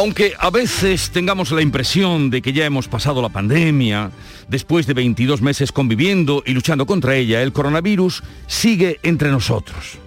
Aunque a veces tengamos la impresión de que ya hemos pasado la pandemia, después de 22 meses conviviendo y luchando contra ella, el coronavirus sigue entre nosotros.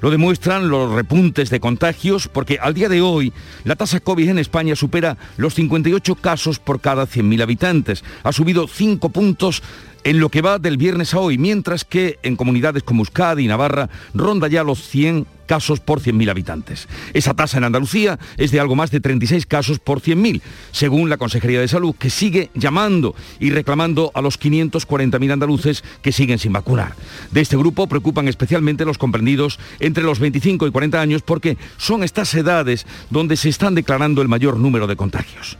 Lo demuestran los repuntes de contagios porque al día de hoy la tasa COVID en España supera los 58 casos por cada 100.000 habitantes. Ha subido 5 puntos en lo que va del viernes a hoy, mientras que en comunidades como Euskadi y Navarra ronda ya los 100 casos por 100.000 habitantes. Esa tasa en Andalucía es de algo más de 36 casos por 100.000, según la Consejería de Salud, que sigue llamando y reclamando a los 540.000 andaluces que siguen sin vacunar. De este grupo preocupan especialmente los comprendidos entre los 25 y 40 años porque son estas edades donde se están declarando el mayor número de contagios.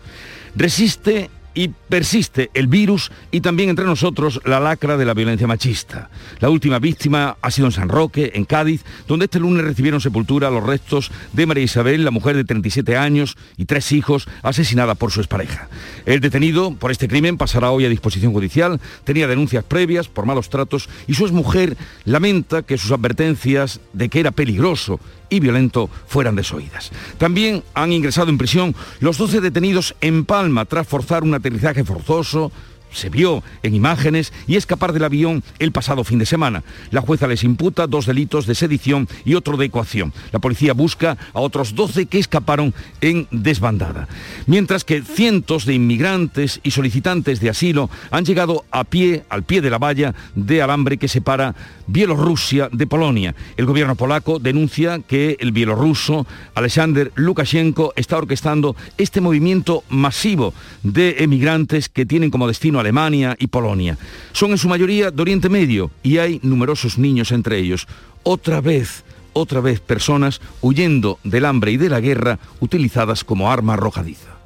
Resiste y persiste el virus y también entre nosotros la lacra de la violencia machista. La última víctima ha sido en San Roque, en Cádiz, donde este lunes recibieron sepultura los restos de María Isabel, la mujer de 37 años y tres hijos, asesinada por su expareja. El detenido por este crimen pasará hoy a disposición judicial, tenía denuncias previas por malos tratos y su exmujer lamenta que sus advertencias de que era peligroso y violento fueran desoídas. También han ingresado en prisión los 12 detenidos en Palma tras forzar un aterrizaje forzoso, se vio en imágenes y escapar del avión el pasado fin de semana. La jueza les imputa dos delitos de sedición y otro de ecuación. La policía busca a otros 12 que escaparon en desbandada. Mientras que cientos de inmigrantes y solicitantes de asilo han llegado a pie, al pie de la valla de alambre que separa Bielorrusia de Polonia. El gobierno polaco denuncia que el bielorruso Alexander Lukashenko está orquestando este movimiento masivo de emigrantes que tienen como destino Alemania y Polonia. Son en su mayoría de Oriente Medio y hay numerosos niños entre ellos. Otra vez, otra vez personas huyendo del hambre y de la guerra utilizadas como arma arrojadiza.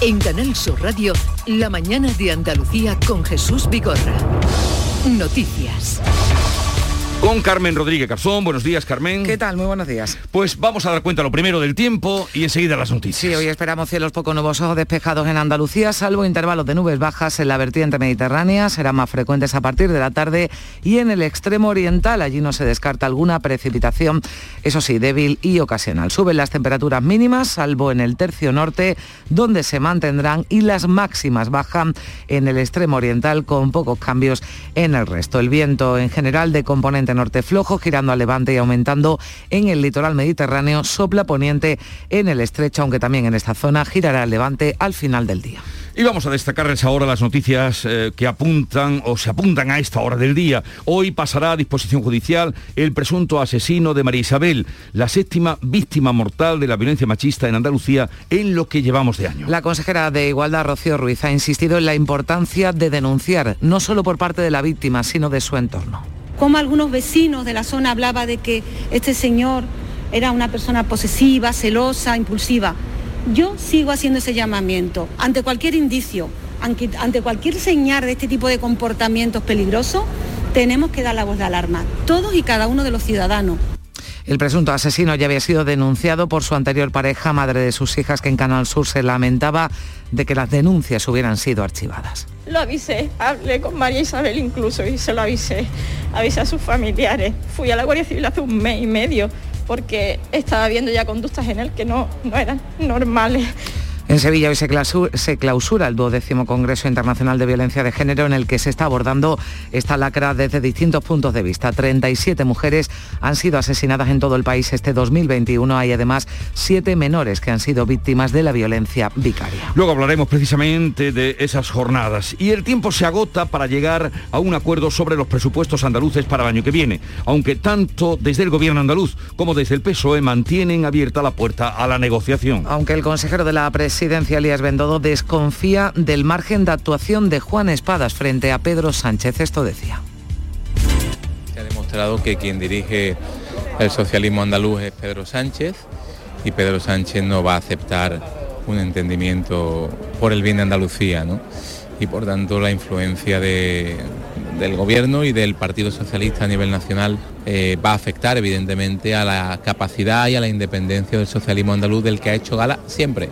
En Canal Sur Radio, la mañana de Andalucía con Jesús Vigorra. Noticias. Con Carmen Rodríguez Garzón. Buenos días, Carmen. ¿Qué tal? Muy buenos días. Pues vamos a dar cuenta lo primero del tiempo y enseguida las noticias. Sí, hoy esperamos cielos poco nubosos despejados en Andalucía, salvo intervalos de nubes bajas en la vertiente mediterránea. Serán más frecuentes a partir de la tarde y en el extremo oriental. Allí no se descarta alguna precipitación, eso sí, débil y ocasional. Suben las temperaturas mínimas, salvo en el tercio norte, donde se mantendrán, y las máximas bajan en el extremo oriental con pocos cambios en el resto. El viento en general de componente norte flojo, girando al levante y aumentando en el litoral mediterráneo, sopla poniente en el estrecho, aunque también en esta zona girará al levante al final del día. Y vamos a destacarles ahora las noticias eh, que apuntan o se apuntan a esta hora del día. Hoy pasará a disposición judicial el presunto asesino de María Isabel, la séptima víctima mortal de la violencia machista en Andalucía en lo que llevamos de año. La consejera de Igualdad, Rocío Ruiz, ha insistido en la importancia de denunciar, no solo por parte de la víctima, sino de su entorno. Como algunos vecinos de la zona hablaba de que este señor era una persona posesiva, celosa, impulsiva. Yo sigo haciendo ese llamamiento. Ante cualquier indicio, ante, cualquier señal de este tipo de comportamientos peligrosos, tenemos que dar la voz de alarma, todos y cada uno de los ciudadanos. El presunto asesino ya había sido denunciado por su anterior pareja, madre de sus hijas, que en Canal Sur se lamentaba de que las denuncias hubieran sido archivadas. Lo avisé, hablé con María Isabel incluso y se lo avisé, avisé a sus familiares. Fui a la Guardia Civil hace un mes y medio porque estaba viendo ya conductas en él que no, no eran normales. En Sevilla hoy se clausura, se clausura, el duodécimo Congreso Internacional de Violencia de Género en el que se está abordando esta lacra desde distintos puntos de vista. 37 mujeres han sido asesinadas en todo el país este 2021. Hay además siete menores que han sido víctimas de la violencia vicaria. Luego hablaremos precisamente de esas jornadas. Y el tiempo se agota para llegar a un acuerdo sobre los presupuestos andaluces para el año que viene, aunque tanto desde el gobierno andaluz como desde el PSOE mantienen abierta la puerta a la negociación. Aunque el consejero de la presidencia, Elías Bendodo, desconfía del margen de actuación de Juan Espadas frente a Pedro Sánchez. Esto decía. Se ha demostrado que quien dirige el socialismo andaluz es Pedro Sánchez y Pedro Sánchez no va a aceptar un entendimiento por el bien de Andalucía, ¿no? Y por tanto la influencia de, del Gobierno y del Partido Socialista a nivel nacional eh, va a afectar evidentemente a la capacidad y a la independencia del socialismo andaluz del que ha hecho gala siempre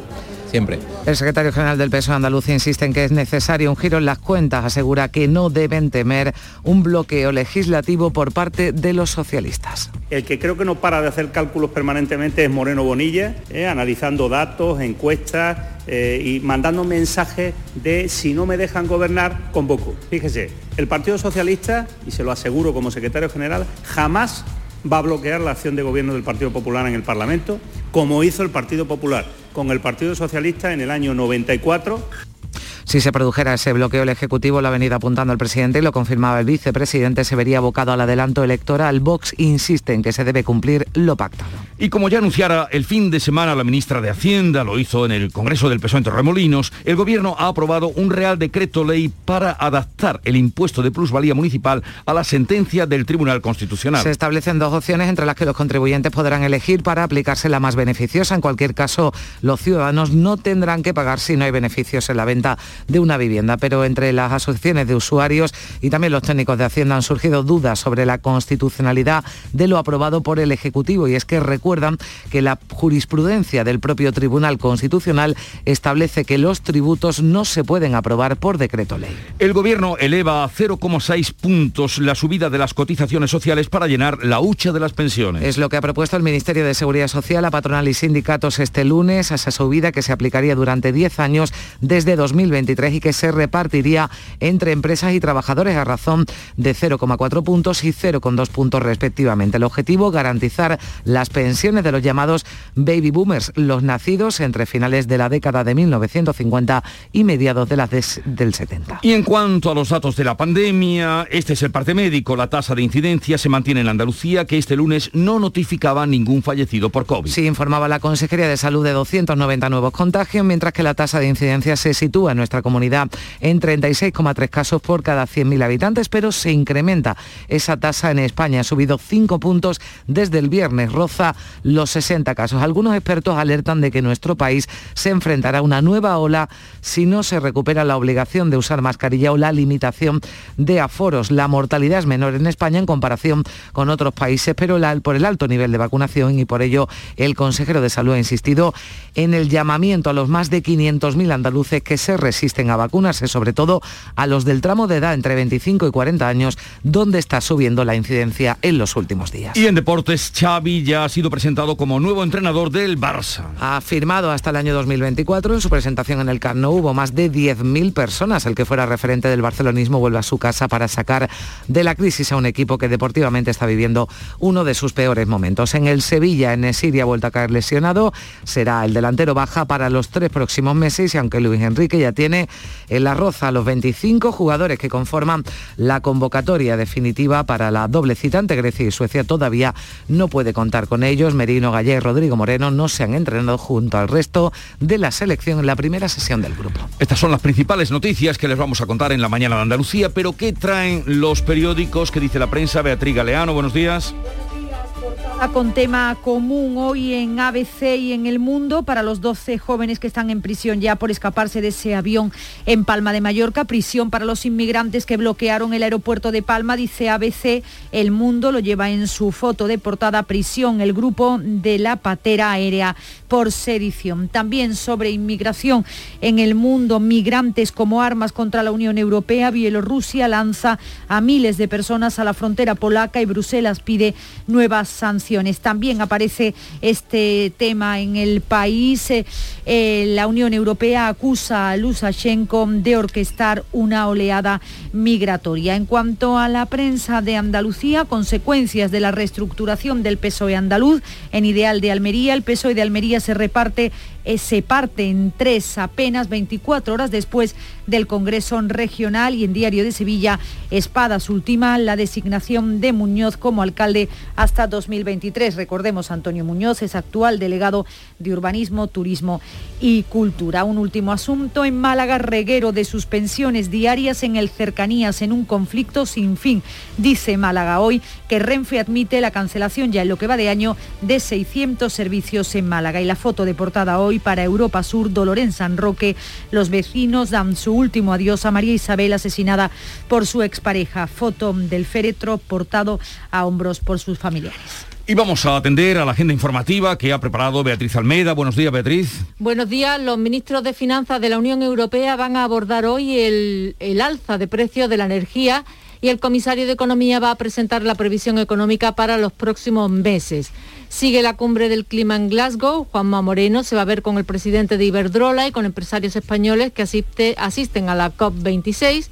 siempre. El secretario general del PSOE andaluz insiste en que es necesario un giro en las cuentas. Asegura que no deben temer un bloqueo legislativo por parte de los socialistas. El que creo que no para de hacer cálculos permanentemente es Moreno Bonilla, eh, analizando datos, encuestas eh, y mandando mensajes de si no me dejan gobernar, convoco. Fíjese, el Partido Socialista, y se lo aseguro como secretario general, jamás va a bloquear la acción de gobierno del Partido Popular en el Parlamento, como hizo el Partido Popular con el Partido Socialista en el año 94 si se produjera ese bloqueo, el Ejecutivo lo ha venido apuntando el presidente y lo confirmaba el vicepresidente, se vería abocado al adelanto electoral. Vox insiste en que se debe cumplir lo pactado. Y como ya anunciara el fin de semana la ministra de Hacienda, lo hizo en el Congreso del PSOE en Torremolinos, el Gobierno ha aprobado un Real Decreto Ley para adaptar el impuesto de plusvalía municipal a la sentencia del Tribunal Constitucional. Se establecen dos opciones entre las que los contribuyentes podrán elegir para aplicarse la más beneficiosa. En cualquier caso, los ciudadanos no tendrán que pagar si no hay beneficios en la venta de una vivienda, pero entre las asociaciones de usuarios y también los técnicos de Hacienda han surgido dudas sobre la constitucionalidad de lo aprobado por el Ejecutivo y es que recuerdan que la jurisprudencia del propio Tribunal Constitucional establece que los tributos no se pueden aprobar por decreto ley. El Gobierno eleva a 0,6 puntos la subida de las cotizaciones sociales para llenar la hucha de las pensiones. Es lo que ha propuesto el Ministerio de Seguridad Social a patronal y sindicatos este lunes, a esa subida que se aplicaría durante 10 años desde 2020 y que se repartiría entre empresas y trabajadores a razón de 0,4 puntos y 0,2 puntos respectivamente. El objetivo, garantizar las pensiones de los llamados baby boomers, los nacidos entre finales de la década de 1950 y mediados de las del 70. Y en cuanto a los datos de la pandemia, este es el parte médico. La tasa de incidencia se mantiene en Andalucía, que este lunes no notificaba ningún fallecido por COVID. Sí, informaba la Consejería de Salud de 290 nuevos contagios, mientras que la tasa de incidencia se sitúa en nuestra comunidad en 36,3 casos por cada 100.000 habitantes, pero se incrementa esa tasa en España. Ha subido 5 puntos desde el viernes, roza los 60 casos. Algunos expertos alertan de que nuestro país se enfrentará a una nueva ola si no se recupera la obligación de usar mascarilla o la limitación de aforos. La mortalidad es menor en España en comparación con otros países, pero por el alto nivel de vacunación y por ello el consejero de salud ha insistido en el llamamiento a los más de 500.000 andaluces que se resisten a vacunarse, sobre todo a los del tramo de edad entre 25 y 40 años, donde está subiendo la incidencia en los últimos días. Y en deportes, Xavi ya ha sido presentado como nuevo entrenador del Barça. Ha firmado hasta el año 2024. En su presentación en el Camp Nou hubo más de 10.000 personas. El que fuera referente del barcelonismo vuelve a su casa para sacar de la crisis a un equipo que deportivamente está viviendo uno de sus peores momentos. En el Sevilla, en Siria, ha vuelto a caer lesionado. Será el delantero baja para los tres próximos meses y aunque Luis Enrique ya tiene en la roza los 25 jugadores que conforman la convocatoria definitiva para la doble cita ante Grecia y Suecia. Todavía no puede contar con ellos. Merino Gallé y Rodrigo Moreno no se han entrenado junto al resto de la selección en la primera sesión del grupo. Estas son las principales noticias que les vamos a contar en la mañana de Andalucía, pero ¿qué traen los periódicos? ¿Qué dice la prensa? Beatriz Galeano, buenos días con tema común hoy en ABC y en el mundo para los 12 jóvenes que están en prisión ya por escaparse de ese avión en Palma de Mallorca, prisión para los inmigrantes que bloquearon el aeropuerto de Palma, dice ABC, el mundo lo lleva en su foto de portada prisión, el grupo de la patera aérea por sedición. También sobre inmigración en el mundo, migrantes como armas contra la Unión Europea, Bielorrusia lanza a miles de personas a la frontera polaca y Bruselas pide nuevas también aparece este tema en el país. Eh, eh, la Unión Europea acusa a Lukashenko de orquestar una oleada migratoria. En cuanto a la prensa de Andalucía, consecuencias de la reestructuración del PSOE andaluz, en Ideal de Almería, el PSOE de Almería se reparte se parte en tres apenas 24 horas después del Congreso Regional y en Diario de Sevilla, Espadas última la designación de Muñoz como alcalde hasta 2023. Recordemos, Antonio Muñoz es actual delegado de Urbanismo, Turismo y Cultura. Un último asunto en Málaga, reguero de suspensiones diarias en el cercanías en un conflicto sin fin. Dice Málaga hoy que Renfe admite la cancelación ya en lo que va de año de 600 servicios en Málaga y la foto de portada hoy hoy para Europa Sur, dolor en San Roque. Los vecinos dan su último adiós a María Isabel, asesinada por su expareja. Foto del féretro portado a hombros por sus familiares. Y vamos a atender a la agenda informativa que ha preparado Beatriz Almeida. Buenos días, Beatriz. Buenos días. Los ministros de Finanzas de la Unión Europea van a abordar hoy el, el alza de precios de la energía y el comisario de Economía va a presentar la previsión económica para los próximos meses. Sigue la cumbre del clima en Glasgow. Juanma Moreno se va a ver con el presidente de Iberdrola y con empresarios españoles que asiste, asisten a la COP26.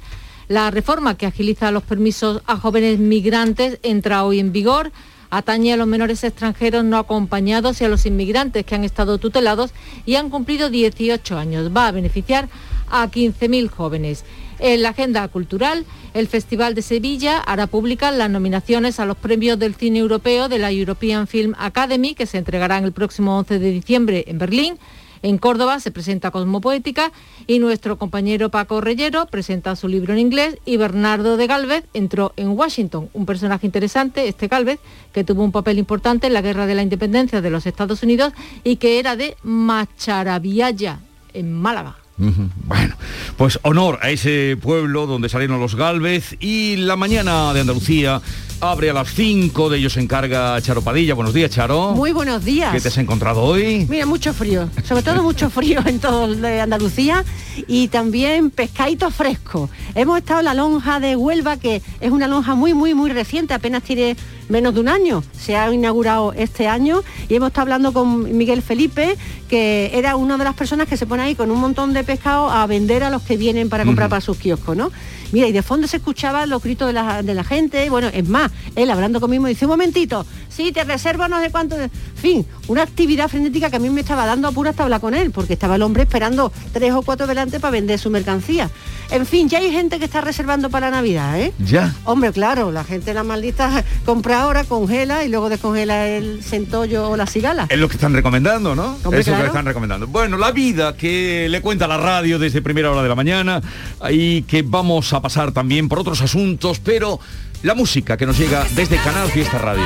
La reforma que agiliza los permisos a jóvenes migrantes entra hoy en vigor atañe a los menores extranjeros no acompañados y a los inmigrantes que han estado tutelados y han cumplido 18 años. Va a beneficiar a 15.000 jóvenes. En la agenda cultural, el Festival de Sevilla hará públicas las nominaciones a los premios del cine europeo de la European Film Academy, que se entregarán el próximo 11 de diciembre en Berlín. En Córdoba se presenta Cosmopoética y nuestro compañero Paco Reyero presenta su libro en inglés y Bernardo de Galvez entró en Washington, un personaje interesante, este Galvez, que tuvo un papel importante en la Guerra de la Independencia de los Estados Unidos y que era de Macharabiaya, en Málaga. Bueno, pues honor a ese pueblo donde salieron los Galvez y la mañana de Andalucía abre a las 5, de ellos se encarga Charo Padilla. Buenos días, Charo. Muy buenos días. ¿Qué te has encontrado hoy? Mira, mucho frío, sobre todo mucho frío en todo de Andalucía y también pescadito fresco. Hemos estado en la lonja de Huelva, que es una lonja muy, muy, muy reciente, apenas tiene menos de un año. Se ha inaugurado este año y hemos estado hablando con Miguel Felipe, que era una de las personas que se pone ahí con un montón de pescado a vender a los que vienen para comprar para sus kioscos, ¿no? Mira, y de fondo se escuchaban los gritos de la, de la gente, bueno, es más, él hablando conmigo dice, un momentito, sí, te reservo no sé cuánto, en fin, una actividad frenética que a mí me estaba dando apuro hasta hablar con él, porque estaba el hombre esperando tres o cuatro delante para vender su mercancía. En fin, ya hay gente que está reservando para Navidad, ¿eh? Ya. Hombre, claro, la gente la maldita compra ahora, congela y luego descongela el centollo o la cigala. Es lo que están recomendando, ¿no? Hombre, Eso es lo claro. que están recomendando. Bueno, la vida que le cuenta la radio desde primera hora de la mañana y que vamos a pasar también por otros asuntos, pero la música que nos llega desde Canal Fiesta Radio.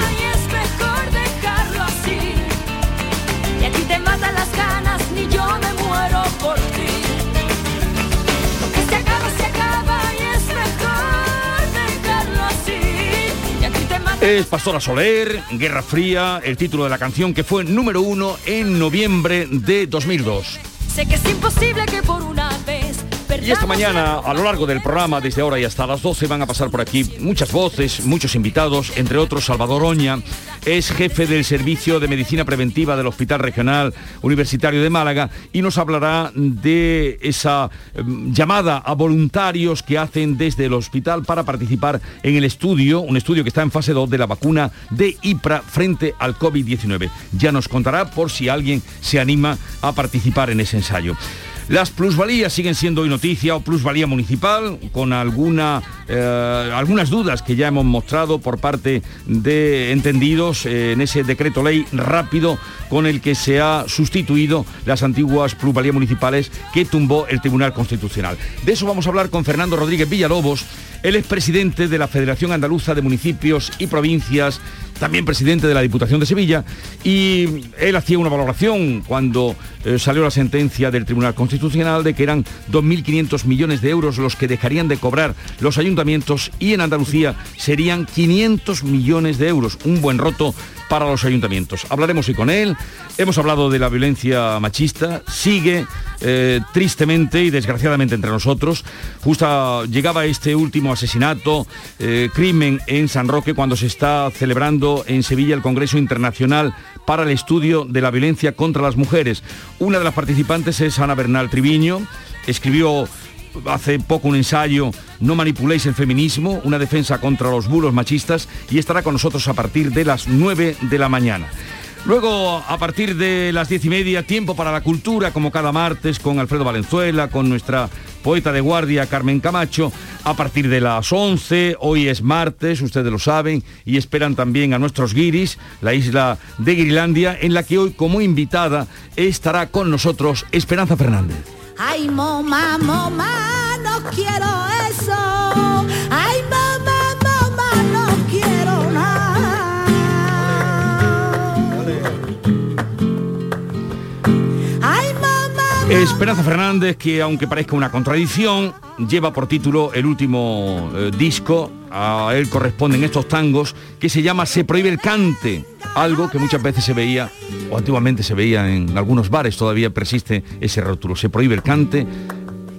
es Pastora Soler, Guerra Fría, el título de la canción que fue número uno en noviembre de 2002. Sé que es imposible que por una Y esta mañana, a lo largo del programa, desde ahora y hasta las 12, van a pasar por aquí muchas voces, muchos invitados, entre otros Salvador Oña, es jefe del Servicio de Medicina Preventiva del Hospital Regional Universitario de Málaga y nos hablará de esa em, llamada a voluntarios que hacen desde el hospital para participar en el estudio, un estudio que está en fase 2 de la vacuna de IPRA frente al COVID-19. Ya nos contará por si alguien se anima a participar en ese ensayo. Las plusvalías siguen siendo hoy noticia o plusvalía municipal, con alguna, eh, algunas dudas que ya hemos mostrado por parte de entendidos eh, en ese decreto ley rápido con el que se ha sustituido las antiguas plusvalías municipales que tumbó el Tribunal Constitucional. De eso vamos a hablar con Fernando Rodríguez Villalobos, él es presidente de la Federación Andaluza de Municipios y Provincias, también presidente de la Diputación de Sevilla, y él hacía una valoración cuando eh, salió la sentencia del Tribunal Constitucional de que eran 2.500 millones de euros los que dejarían de cobrar los ayuntamientos y en Andalucía serían 500 millones de euros, un buen roto para los ayuntamientos. Hablaremos hoy con él, hemos hablado de la violencia machista, sigue eh, tristemente y desgraciadamente entre nosotros. Justo llegaba este último asesinato, eh, crimen en San Roque cuando se está celebrando en Sevilla el Congreso Internacional para el Estudio de la Violencia contra las Mujeres. Una de las participantes es Ana Bernal Triviño, escribió hace poco un ensayo No manipuléis el feminismo, una defensa contra los bulos machistas y estará con nosotros a partir de las 9 de la mañana. Luego, a partir de las diez y media, tiempo para la cultura, como cada martes, con Alfredo Valenzuela, con nuestra poeta de guardia, Carmen Camacho. A partir de las 11, hoy es martes, ustedes lo saben, y esperan también a nuestros guiris, la isla de Grilandia, en la que hoy, como invitada, estará con nosotros Esperanza Fernández. Ay, mamá, mamá, no quiero eso. Esperanza Fernández, que aunque parezca una contradicción, lleva por título el último eh, disco, a él corresponden estos tangos, que se llama Se prohíbe el cante, algo que muchas veces se veía, o antiguamente se veía en algunos bares, todavía persiste ese rótulo, Se prohíbe el cante,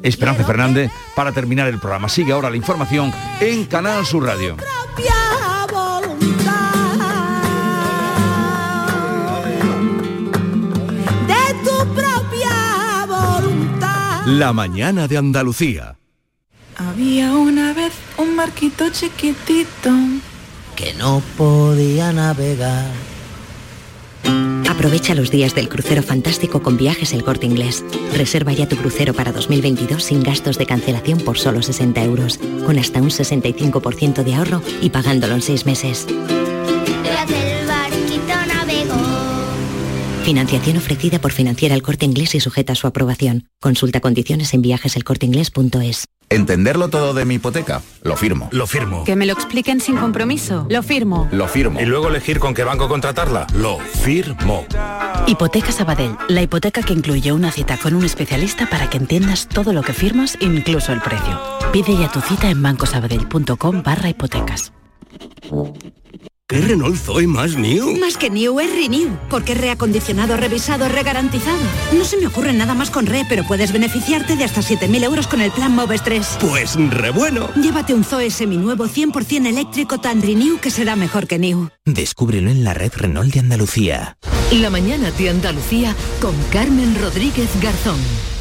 Esperanza Fernández, para terminar el programa. Sigue ahora la información en Canal Sur Radio. La mañana de Andalucía. Había una vez un barquito chiquitito. que no podía navegar. Aprovecha los días del crucero fantástico con viajes El Corte Inglés. Reserva ya tu crucero para 2022 sin gastos de cancelación por solo 60 euros, con hasta un 65% de ahorro y pagándolo en 6 meses. Financiación ofrecida por Financiera El Corte Inglés y sujeta a su aprobación. Consulta condiciones en viajeselcorteinglés.es. ¿Entenderlo todo de mi hipoteca? Lo firmo. Lo firmo. Que me lo expliquen sin compromiso. Lo firmo. Lo firmo. Y luego elegir con qué banco contratarla. Lo firmo. Hipoteca Sabadell, la hipoteca que incluye una cita con un especialista para que entiendas todo lo que firmas, incluso el precio. Pide ya tu cita en bancosabadell.com barra hipotecas. ¿Qué Renault Zoe más new? Más que New es Renew, porque es reacondicionado, revisado, regarantizado. No se me ocurre nada más con Re, pero puedes beneficiarte de hasta 7.000 euros con el plan Moves 3. Pues re bueno. Llévate un Zoe seminuevo 100% eléctrico tan Renew que será mejor que New. Descúbrelo en la red Renault de Andalucía. La mañana de Andalucía con Carmen Rodríguez Garzón.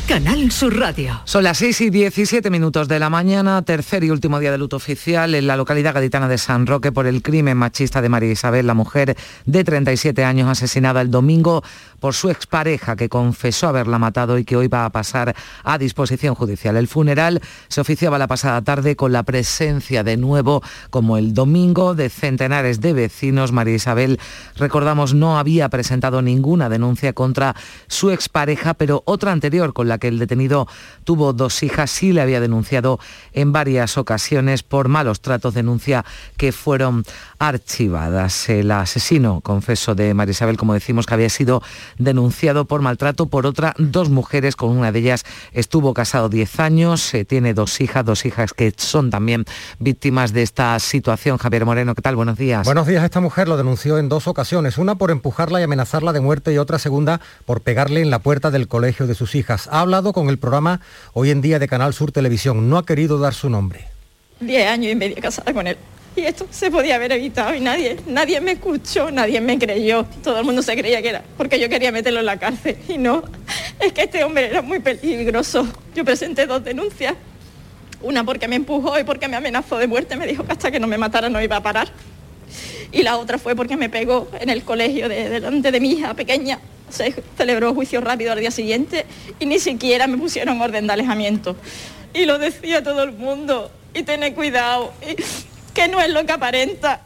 Canal Sur Radio. Son las 6 y 17 minutos de la mañana, tercer y último día de luto oficial en la localidad gaditana de San Roque por el crimen machista de María Isabel, la mujer de 37 años asesinada el domingo por su expareja que confesó haberla matado y que hoy va a pasar a disposición judicial. El funeral se oficiaba la pasada tarde con la presencia de nuevo, como el domingo, de centenares de vecinos. María Isabel, recordamos, no había presentado ninguna denuncia contra su expareja, pero otra anterior con la que el detenido tuvo dos hijas, sí le había denunciado en varias ocasiones por malos tratos, denuncia que fueron archivadas. El asesino, confeso, de María Isabel, como decimos, que había sido denunciado por maltrato por otras dos mujeres, con una de ellas estuvo casado 10 años, eh, tiene dos hijas, dos hijas que son también víctimas de esta situación. Javier Moreno, ¿qué tal? Buenos días. Buenos días, esta mujer lo denunció en dos ocasiones, una por empujarla y amenazarla de muerte y otra segunda por pegarle en la puerta del colegio de sus hijas. Ha hablado con el programa Hoy en Día de Canal Sur Televisión, no ha querido dar su nombre. Diez años y medio casada con él. Y esto se podía haber evitado y nadie, nadie me escuchó, nadie me creyó. Todo el mundo se creía que era porque yo quería meterlo en la cárcel. Y no, es que este hombre era muy peligroso. Yo presenté dos denuncias. Una porque me empujó y porque me amenazó de muerte. Me dijo que hasta que no me matara no iba a parar. Y la otra fue porque me pegó en el colegio de- delante de mi hija pequeña. Se celebró juicio rápido al día siguiente y ni siquiera me pusieron orden de alejamiento. Y lo decía todo el mundo. Y tener cuidado. Que no es lo que aparenta.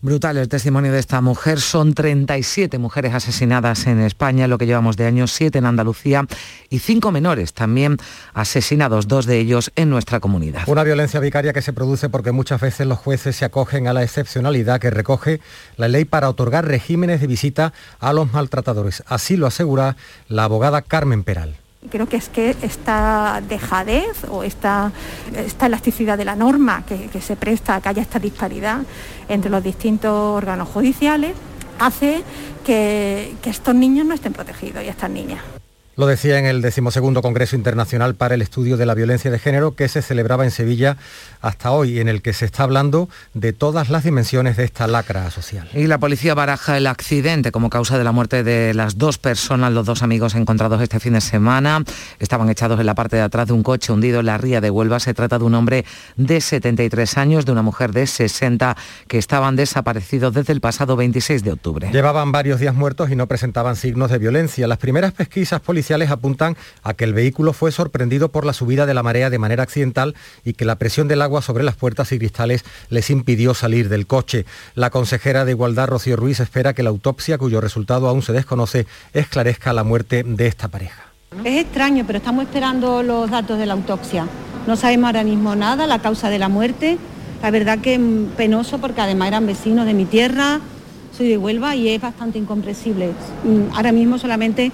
Brutal el testimonio de esta mujer. Son 37 mujeres asesinadas en España, lo que llevamos de años, 7 en Andalucía y 5 menores también asesinados, dos de ellos en nuestra comunidad. Una violencia vicaria que se produce porque muchas veces los jueces se acogen a la excepcionalidad que recoge la ley para otorgar regímenes de visita a los maltratadores. Así lo asegura la abogada Carmen Peral. Creo que es que esta dejadez o esta, elasticidad de la norma que, se presta a que haya esta disparidad entre los distintos órganos judiciales hace que estos niños no estén protegidos y estas niñas. Lo decía en el decimosegundo Congreso Internacional para el Estudio de la Violencia de Género que se celebraba en Sevilla hasta hoy, en el que se está hablando de todas las dimensiones de esta lacra social. Y la policía baraja el accidente como causa de la muerte de las dos personas, los dos amigos encontrados este fin de semana. Estaban echados en la parte de atrás de un coche hundido en la ría de Huelva. Se trata de un hombre de 73 años, de una mujer de 60, que estaban desaparecidos desde el pasado 26 de octubre. Llevaban varios días muertos y no presentaban signos de violencia. Las primeras pesquisas policiales apuntan a que el vehículo fue sorprendido por la subida de la marea de manera accidental y que la presión del agua sobre las puertas y cristales les impidió salir del coche. La consejera de Igualdad, Rocío Ruiz, espera que la autopsia, cuyo resultado aún se desconoce, esclarezca la muerte de esta pareja. Es extraño, pero estamos esperando los datos de la autopsia. No sabemos ahora mismo nada, la causa de la muerte. La verdad que penoso porque además eran vecinos de mi tierra, soy de Huelva y es bastante incomprensible. Mm, Ahora mismo solamente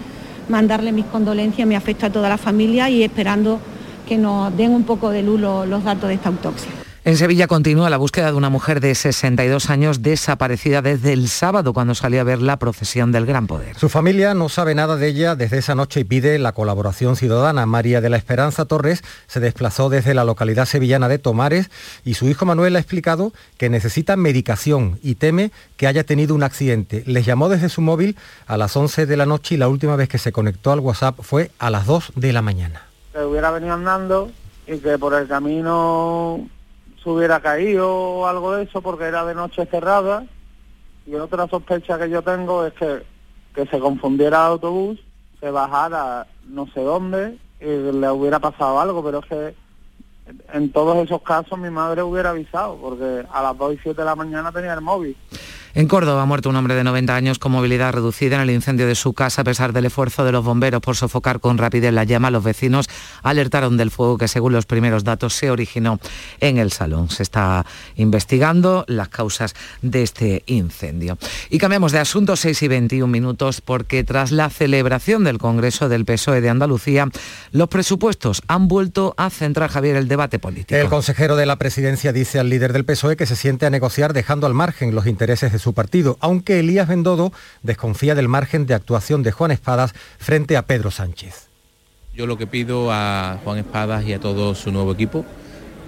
mandarle mis condolencias, mi afecto a toda la familia y esperando que nos den un poco de luz los, los datos de esta autopsia. En Sevilla continúa la búsqueda de una mujer de 62 años desaparecida desde el sábado cuando salió a ver la procesión del Gran Poder. Su familia no sabe nada de ella desde esa noche y pide la colaboración ciudadana. María de la Esperanza Torres se desplazó desde la localidad sevillana de Tomares y su hijo Manuel ha explicado que necesita medicación y teme que haya tenido un accidente. Les llamó desde su móvil a las 11 de la noche y la última vez que se conectó al WhatsApp fue a las 2 de la mañana. Que hubiera venido andando y que por el camino hubiera caído o algo de eso porque era de noche cerrada y otra sospecha que yo tengo es que, que se confundiera el autobús, se bajara no sé dónde y le hubiera pasado algo, pero es que en todos esos casos mi madre hubiera avisado porque a las 2 y 7 de la mañana tenía el móvil. En Córdoba ha muerto un hombre de 90 años con movilidad reducida en el incendio de su casa a pesar del esfuerzo de los bomberos por sofocar con rapidez la llama. Los vecinos alertaron del fuego que según los primeros datos se originó en el salón. Se está investigando las causas de este incendio. Y cambiamos de asunto 6 y 21 minutos porque tras la celebración del Congreso del PSOE de Andalucía, los presupuestos han vuelto a centrar, Javier, el debate político. El consejero de la presidencia dice al líder del PSOE que se siente a negociar dejando al margen los intereses de su partido, aunque Elías Bendodo desconfía del margen de actuación de Juan Espadas frente a Pedro Sánchez. Yo lo que pido a Juan Espadas y a todo su nuevo equipo,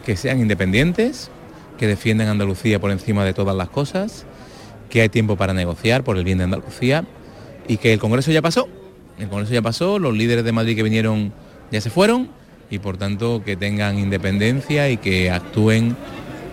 que sean independientes, que defiendan Andalucía por encima de todas las cosas, que hay tiempo para negociar por el bien de Andalucía y que el Congreso ya pasó. El Congreso ya pasó, los líderes de Madrid que vinieron ya se fueron y por tanto que tengan independencia y que actúen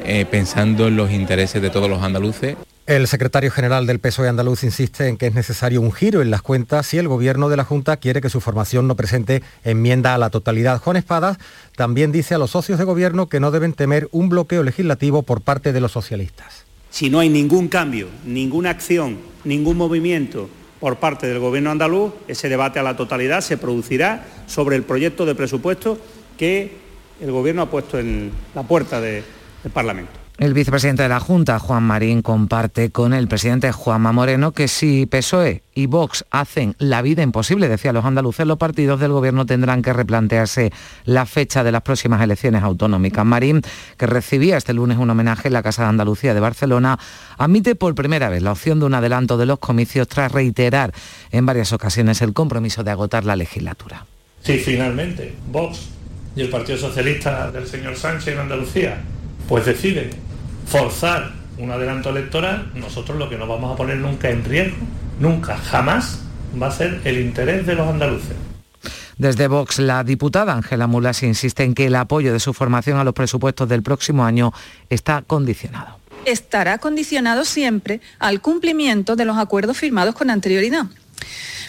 eh, pensando en los intereses de todos los andaluces. El secretario general del PSOE andaluz insiste en que es necesario un giro en las cuentas si el gobierno de la Junta quiere que su formación no presente enmienda a la totalidad. Juan Espadas también dice a los socios de gobierno que no deben temer un bloqueo legislativo por parte de los socialistas. Si no hay ningún cambio, ninguna acción, ningún movimiento por parte del gobierno andaluz, ese debate a la totalidad se producirá sobre el proyecto de presupuesto que el gobierno ha puesto en la puerta de- del Parlamento. El vicepresidente de la Junta, Juan Marín, comparte con el presidente Juanma Moreno que si PSOE y Vox hacen la vida imposible, decía los andaluces, los partidos del gobierno tendrán que replantearse la fecha de las próximas elecciones autonómicas. Marín, que recibía este lunes un homenaje en la Casa de Andalucía de Barcelona, admite por primera vez la opción de un adelanto de los comicios tras reiterar en varias ocasiones el compromiso de agotar la legislatura. Si finalmente Vox y el Partido Socialista del señor Sánchez en Andalucía pues deciden forzar un adelanto electoral, nosotros lo que no vamos a poner nunca en riesgo, nunca, jamás, va a ser el interés de los andaluces. Desde Vox, la diputada Ángela Mulas insiste en que el apoyo de su formación a los presupuestos del próximo año está condicionado. estará condicionado siempre al cumplimiento de los acuerdos firmados con anterioridad.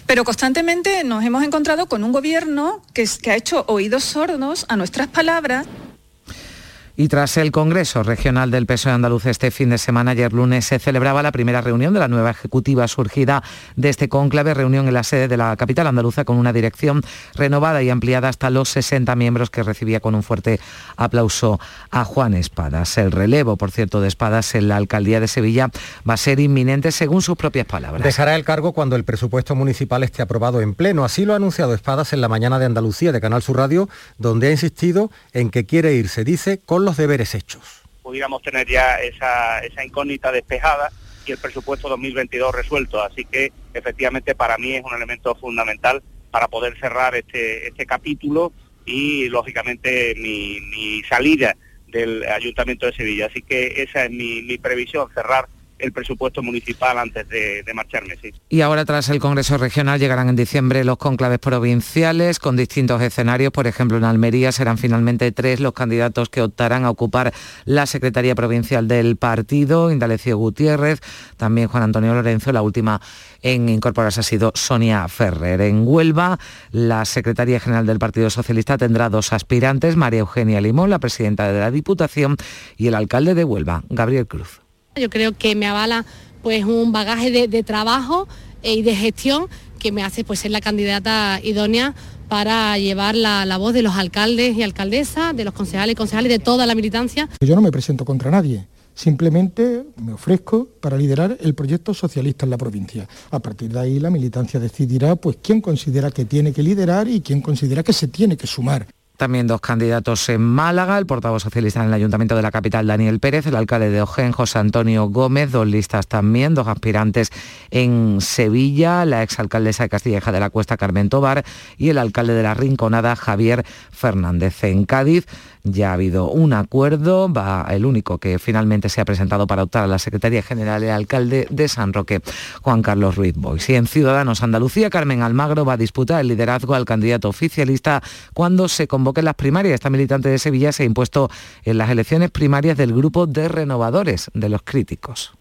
Pero constantemente nos hemos encontrado con un gobierno que, es- que ha hecho oídos sordos a nuestras palabras Y tras el Congreso Regional del PSOE andaluz este fin de semana, ayer lunes, se celebraba la primera reunión de la nueva ejecutiva surgida de este cónclave, reunión en la sede de la capital andaluza con una dirección renovada y ampliada hasta los 60 miembros que recibía con un fuerte aplauso a Juan Espadas. El relevo, por cierto, de Espadas en la alcaldía de Sevilla va a ser inminente según sus propias palabras. Dejará el cargo cuando el presupuesto municipal esté aprobado en pleno. Así lo ha anunciado Espadas en la mañana de Andalucía de Canal Sur Radio, donde ha insistido en que quiere irse, dice, con los deberes hechos. pudiéramos tener ya esa, esa incógnita despejada y el presupuesto 2022 resuelto. Así que efectivamente para mí es un elemento fundamental para poder cerrar este, este capítulo y lógicamente mi, mi salida del Ayuntamiento de Sevilla. Así que esa es mi, mi previsión, cerrar el presupuesto municipal antes de, marcharme. Sí. Y ahora tras el Congreso Regional llegarán en diciembre los conclaves provinciales con distintos escenarios. Por ejemplo, en Almería serán finalmente tres los candidatos que optarán a ocupar la Secretaría Provincial del partido. Indalecio Gutiérrez, también Juan Antonio Lorenzo. La última en incorporarse ha sido Sonia Ferrer. En Huelva, la Secretaría General del Partido Socialista tendrá dos aspirantes, María Eugenia Limón, la presidenta de la Diputación, y el alcalde de Huelva, Gabriel Cruz. Yo creo que me avala pues un bagaje de, trabajo eh, y de gestión que me hace pues ser la candidata idónea para llevar la, la voz de los alcaldes y alcaldesas, de los concejales y concejales, de toda la militancia. Yo no me presento contra nadie, Simplemente me ofrezco para liderar el proyecto socialista en la provincia. A partir de ahí la militancia decidirá pues quién considera que tiene que liderar y quién considera que se tiene que sumar. También dos candidatos en Málaga, el portavoz socialista en el Ayuntamiento de la capital, Daniel Pérez, el alcalde de Ojén, José Antonio Gómez, dos listas también, dos aspirantes en Sevilla, la exalcaldesa de Castilleja de la Cuesta, Carmen Tobar, y el alcalde de la Rinconada, Javier Fernández. En Cádiz, ya ha habido un acuerdo, va el único que finalmente se ha presentado para optar a la Secretaría General el alcalde de San Roque, Juan Carlos Ruiz Boix. Y en Ciudadanos Andalucía, Carmen Almagro va a disputar el liderazgo al candidato oficialista cuando se convoquen las primarias. Esta militante de Sevilla se ha impuesto en las elecciones primarias del grupo de renovadores de los críticos.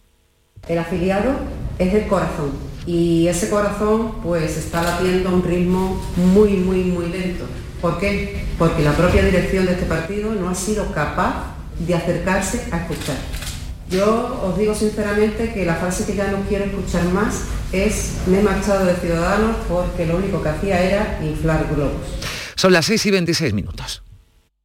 El afiliado es el corazón y ese corazón pues está latiendo a un ritmo muy, muy, muy lento ¿Por qué? Porque la propia dirección de este partido no ha sido capaz de acercarse a escuchar. Yo os digo sinceramente que la frase que ya no quiero escuchar más es me he marchado de Ciudadanos porque lo único que hacía era inflar globos. Son las 6 y 26 minutos.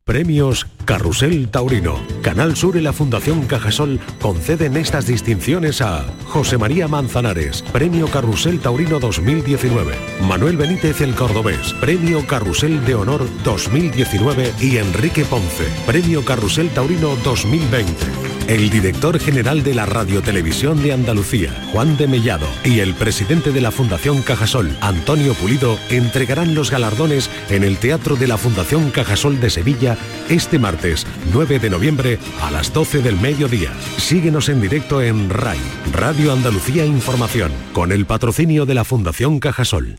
Premios Carrusel Taurino. Canal Sur y la Fundación Cajasol conceden estas distinciones a José María Manzanares, Premio Carrusel Taurino 2019. Manuel Benítez el Cordobés, Premio Carrusel de Honor 2019 y Enrique Ponce, Premio Carrusel Taurino 2020 el director general de la Radiotelevisión de Andalucía, Juan de Mellado, y el presidente de la Fundación Cajasol, Antonio Pulido, entregarán los galardones en el Teatro de la Fundación Cajasol de Sevilla este martes 9 de noviembre a las 12 del mediodía. Síguenos en directo en RAI, Radio Andalucía Información, con el patrocinio de la Fundación Cajasol.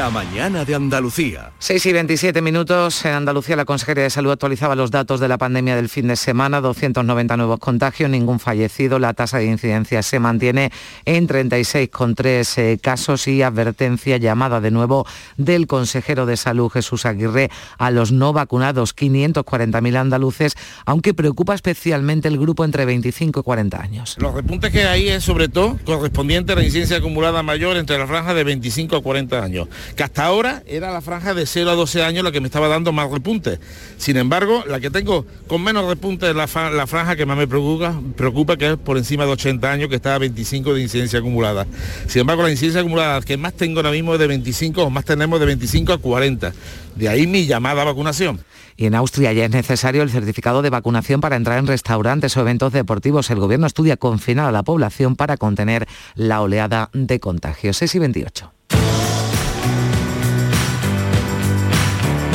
La mañana de Andalucía. 6 y 27 minutos. En Andalucía la Consejería de Salud actualizaba los datos de la pandemia del fin de semana. 290 nuevos contagios, ningún fallecido. La tasa de incidencia se mantiene en 36,3 eh, casos y advertencia llamada de nuevo del consejero de Salud Jesús Aguirre a los no vacunados, 540.000 andaluces, aunque preocupa especialmente el grupo entre 25 y 40 años. Los repuntes que hay es sobre todo correspondiente a la incidencia acumulada mayor entre la franja de 25 a 40 años que hasta ahora era la franja de 0 a 12 años la que me estaba dando más repuntes. Sin embargo, la que tengo con menos repuntes es la, franja que más me preocupa, que es por encima de 80 años, que está a 25 de incidencia acumulada. Sin embargo, la incidencia acumulada que más tengo ahora mismo es de 25 o más tenemos de 25 a 40. De ahí mi llamada a vacunación. Y en Austria ya es necesario el certificado de vacunación para entrar en restaurantes o eventos deportivos. El gobierno estudia confinar a la población para contener la oleada de contagios. 6 y 28.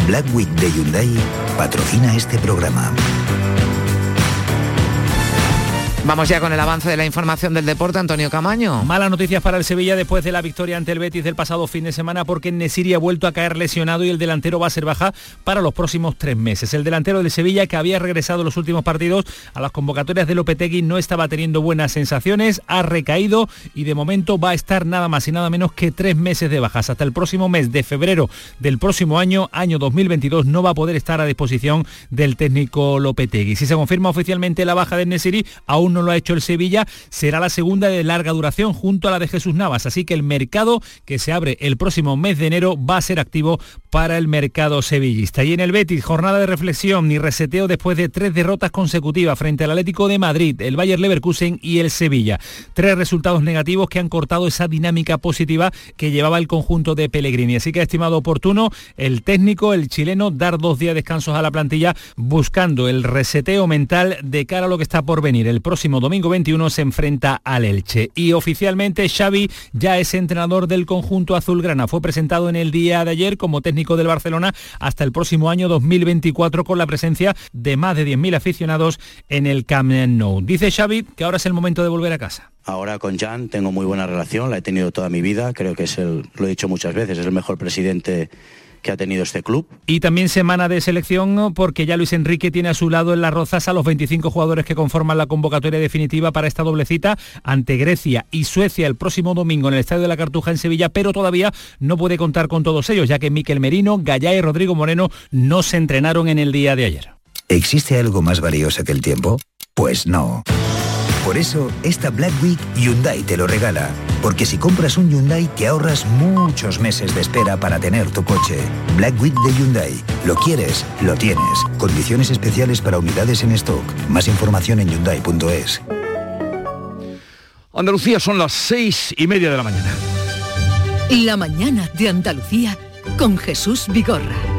Black Week de Hyundai patrocina este programa. Vamos ya con el avance de la información del deporte, Antonio Camaño. Malas noticias para el Sevilla después de la victoria ante el Betis del pasado fin de semana porque Nesiri ha vuelto a caer lesionado y el delantero va a ser baja para los próximos tres meses. El delantero del Sevilla que había regresado los últimos partidos a las convocatorias de Lopetegui no estaba teniendo buenas sensaciones, ha recaído y de momento va a estar nada más y nada menos que tres meses de bajas. Hasta el próximo mes de febrero del próximo año, año 2022, no va a poder estar a disposición del técnico Lopetegui. Si se confirma oficialmente la baja de Nesiri, aún no lo ha hecho el Sevilla, será la segunda de larga duración junto a la de Jesús Navas. Así que el mercado que se abre el próximo mes de enero va a ser activo para el mercado sevillista. Y en el Betis, jornada de reflexión y reseteo después de tres derrotas consecutivas frente al Atlético de Madrid, el Bayer Leverkusen y el Sevilla. Tres resultados negativos que han cortado esa dinámica positiva que llevaba el conjunto de Pellegrini. Así que ha estimado oportuno el técnico, el chileno, dar dos días de descansos a la plantilla buscando el reseteo mental de cara a lo que está por venir. El próximo domingo 21 se enfrenta al Elche. Y oficialmente Xavi ya es entrenador del conjunto azulgrana. Fue presentado en el día de ayer como técnico del Barcelona hasta el próximo año 2024 con la presencia de más de 10.000 aficionados en el Camp Nou. Dice Xavi que ahora es el momento de volver a casa. Ahora con Jan tengo muy buena relación, la he tenido toda mi vida, creo que es lo he dicho muchas veces, es el mejor presidente que ha tenido este club. Y también semana de selección porque ya Luis Enrique tiene a su lado en las rozas a los 25 jugadores que conforman la convocatoria definitiva para esta doble cita ante Grecia y Suecia el próximo domingo en el Estadio de la Cartuja en Sevilla, pero todavía no puede contar con todos ellos, ya que Miquel Merino, Gallá y Rodrigo Moreno no se entrenaron en el día de ayer. ¿Existe algo más valioso que el tiempo? Pues no. Por eso, esta Black Week Hyundai te lo regala. Porque si compras un Hyundai te ahorras muchos meses de espera para tener tu coche. Black Week de Hyundai. Lo quieres, lo tienes. Condiciones especiales para unidades en stock. Más información en hyundai.es. Andalucía son las seis y media de la mañana. La mañana de Andalucía con Jesús Vigorra.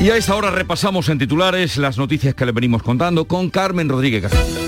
Y a esta hora repasamos en titulares las noticias que le venimos contando con Carmen Rodríguez García.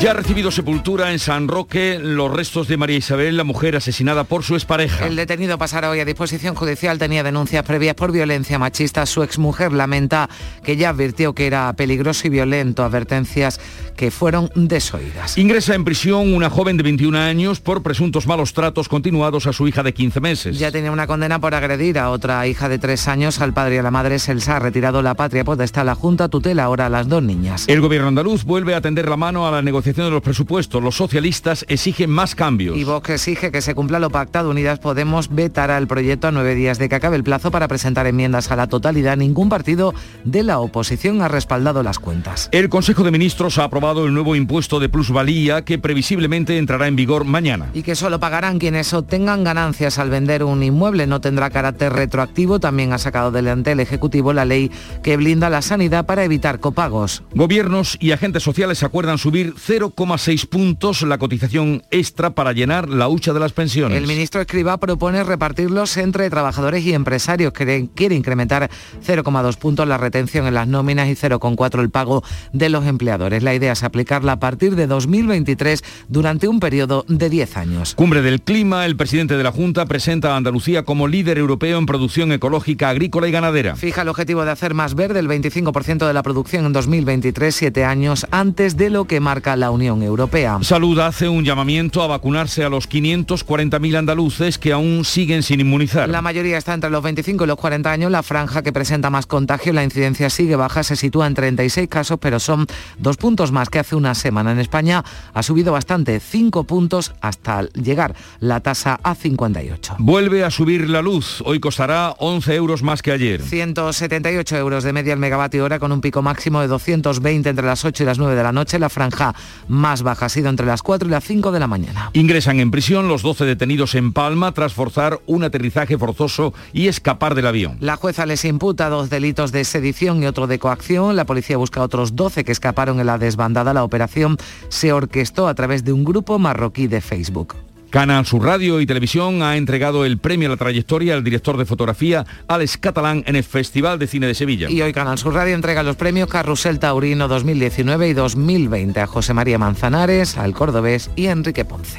Ya ha recibido sepultura en San Roque los restos de María Isabel, la mujer asesinada por su expareja. El detenido pasará hoy a disposición judicial. Tenía denuncias previas por violencia machista. Su exmujer lamenta que ya advirtió que era peligroso y violento. Advertencias que fueron desoídas. Ingresa en prisión una joven de 21 años por presuntos malos tratos continuados a su hija de 15 meses. Ya tenía una condena por agredir a otra hija de 3 años. Al padre y a la madre se les ha retirado la patria. Pues está la Junta tutela ahora a las dos niñas. El gobierno andaluz vuelve a tender la mano a la negociación de los presupuestos. Los socialistas exigen más cambios. Y Vox exige que se cumpla lo pactado. Unidas Podemos vetará el proyecto a nueve días de que acabe el plazo para presentar enmiendas a la totalidad. Ningún partido de la oposición ha respaldado las cuentas. El Consejo de Ministros ha aprobado el nuevo impuesto de plusvalía que previsiblemente entrará en vigor mañana. Y que solo pagarán quienes obtengan ganancias al vender un inmueble. No tendrá carácter retroactivo. También ha sacado delante el Ejecutivo la ley que blinda la sanidad para evitar copagos. Gobiernos y agentes sociales acuerdan subir 0,6 puntos la cotización extra para llenar la hucha de las pensiones. El ministro Escriba propone repartirlos entre trabajadores y empresarios. Quiere, quiere incrementar 0,2 puntos la retención en las nóminas y 0,4 el pago de los empleadores. La idea es aplicarla a partir de 2023 durante un periodo de 10 años. Cumbre del clima, el presidente de la Junta presenta a Andalucía como líder europeo en producción ecológica agrícola y ganadera. Fija el objetivo de hacer más verde el 25% de la producción en 2023, siete años antes de lo que marca la Unión Europea. Salud hace un llamamiento a vacunarse a los 540.000 andaluces que aún siguen sin inmunizar. La mayoría está entre los 25 y los 40 años, la franja que presenta más contagio, la incidencia sigue baja, se sitúa en 36 casos, pero son dos puntos más que hace una semana. En España ha subido bastante, 5 puntos hasta llegar la tasa a 58. Vuelve a subir la luz, hoy costará 11 euros más que ayer. 178 euros de media el megavatio hora con un pico máximo de 220 entre las 8 y las 9 de la noche, la franja más baja ha sido entre las 4 y las 5 de la mañana. Ingresan en prisión los 12 detenidos en Palma tras forzar un aterrizaje forzoso y escapar del avión. La jueza les imputa dos delitos de sedición y otro de coacción. La policía busca a otros 12 que escaparon en la desbandada. La operación se orquestó a través de un grupo marroquí de Facebook. Canal Sur Radio y Televisión ha entregado el premio a la trayectoria al director de fotografía Alex Catalán en el Festival de Cine de Sevilla. Y hoy Canal Sur Radio entrega los premios Carrusel Taurino 2019 y 2020 a José María Manzanares, al cordobés y a Enrique Ponce.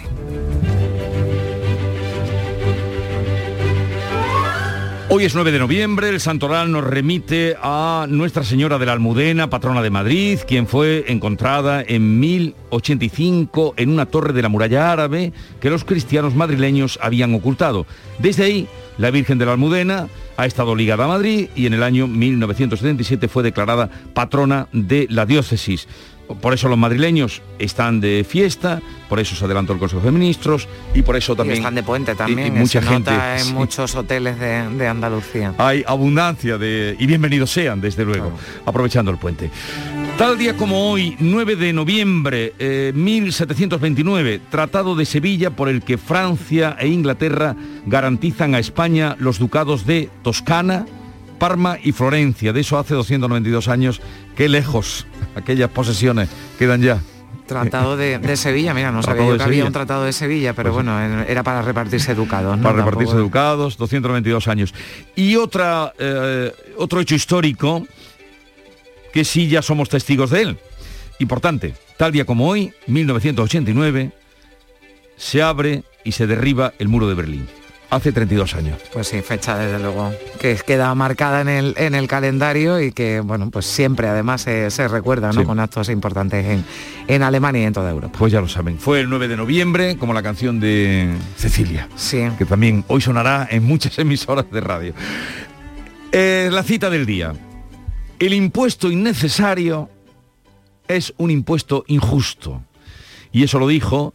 Hoy es 9 de noviembre, el santoral nos remite a Nuestra Señora de la Almudena, patrona de Madrid, quien fue encontrada en 1085 en una torre de la muralla árabe que los cristianos madrileños habían ocultado. Desde ahí, la Virgen de la Almudena ha estado ligada a Madrid y en el año 1977 fue declarada patrona de la diócesis. Por eso los madrileños están de fiesta, por eso se adelantó el Consejo de Ministros y por eso también... Y están de puente también, y- y mucha se gente nota en sí. muchos hoteles de, de Andalucía. Hay abundancia de... y bienvenidos sean, desde luego, aprovechando el puente. Tal día como hoy, 9 de noviembre eh, 1729, Tratado de Sevilla por el que Francia e Inglaterra garantizan a España los ducados de Toscana, Parma y Florencia. De eso hace 292 años. Qué lejos aquellas posesiones quedan ya. Tratado de, de Sevilla, mira, no sabía yo que había un tratado de Sevilla, pero Pues bueno, en- era para repartirse ducados. ¿no? para repartirse educados, 292 años. Y otra, eh, otro hecho histórico que sí ya somos testigos de él. Importante, tal día como hoy, 1989, se abre y se derriba el muro de Berlín. Hace 32 años. Pues sí, fecha desde luego que queda marcada en el, en el calendario y que bueno, pues siempre además se, se recuerda ¿no? Sí. con actos importantes en, en Alemania y en toda Europa. Pues ya lo saben. Fue el 9 de noviembre, como la canción de Cecilia. Sí. Que también hoy sonará en muchas emisoras de radio. Eh, la cita del día. El impuesto innecesario es un impuesto injusto. Y eso lo dijo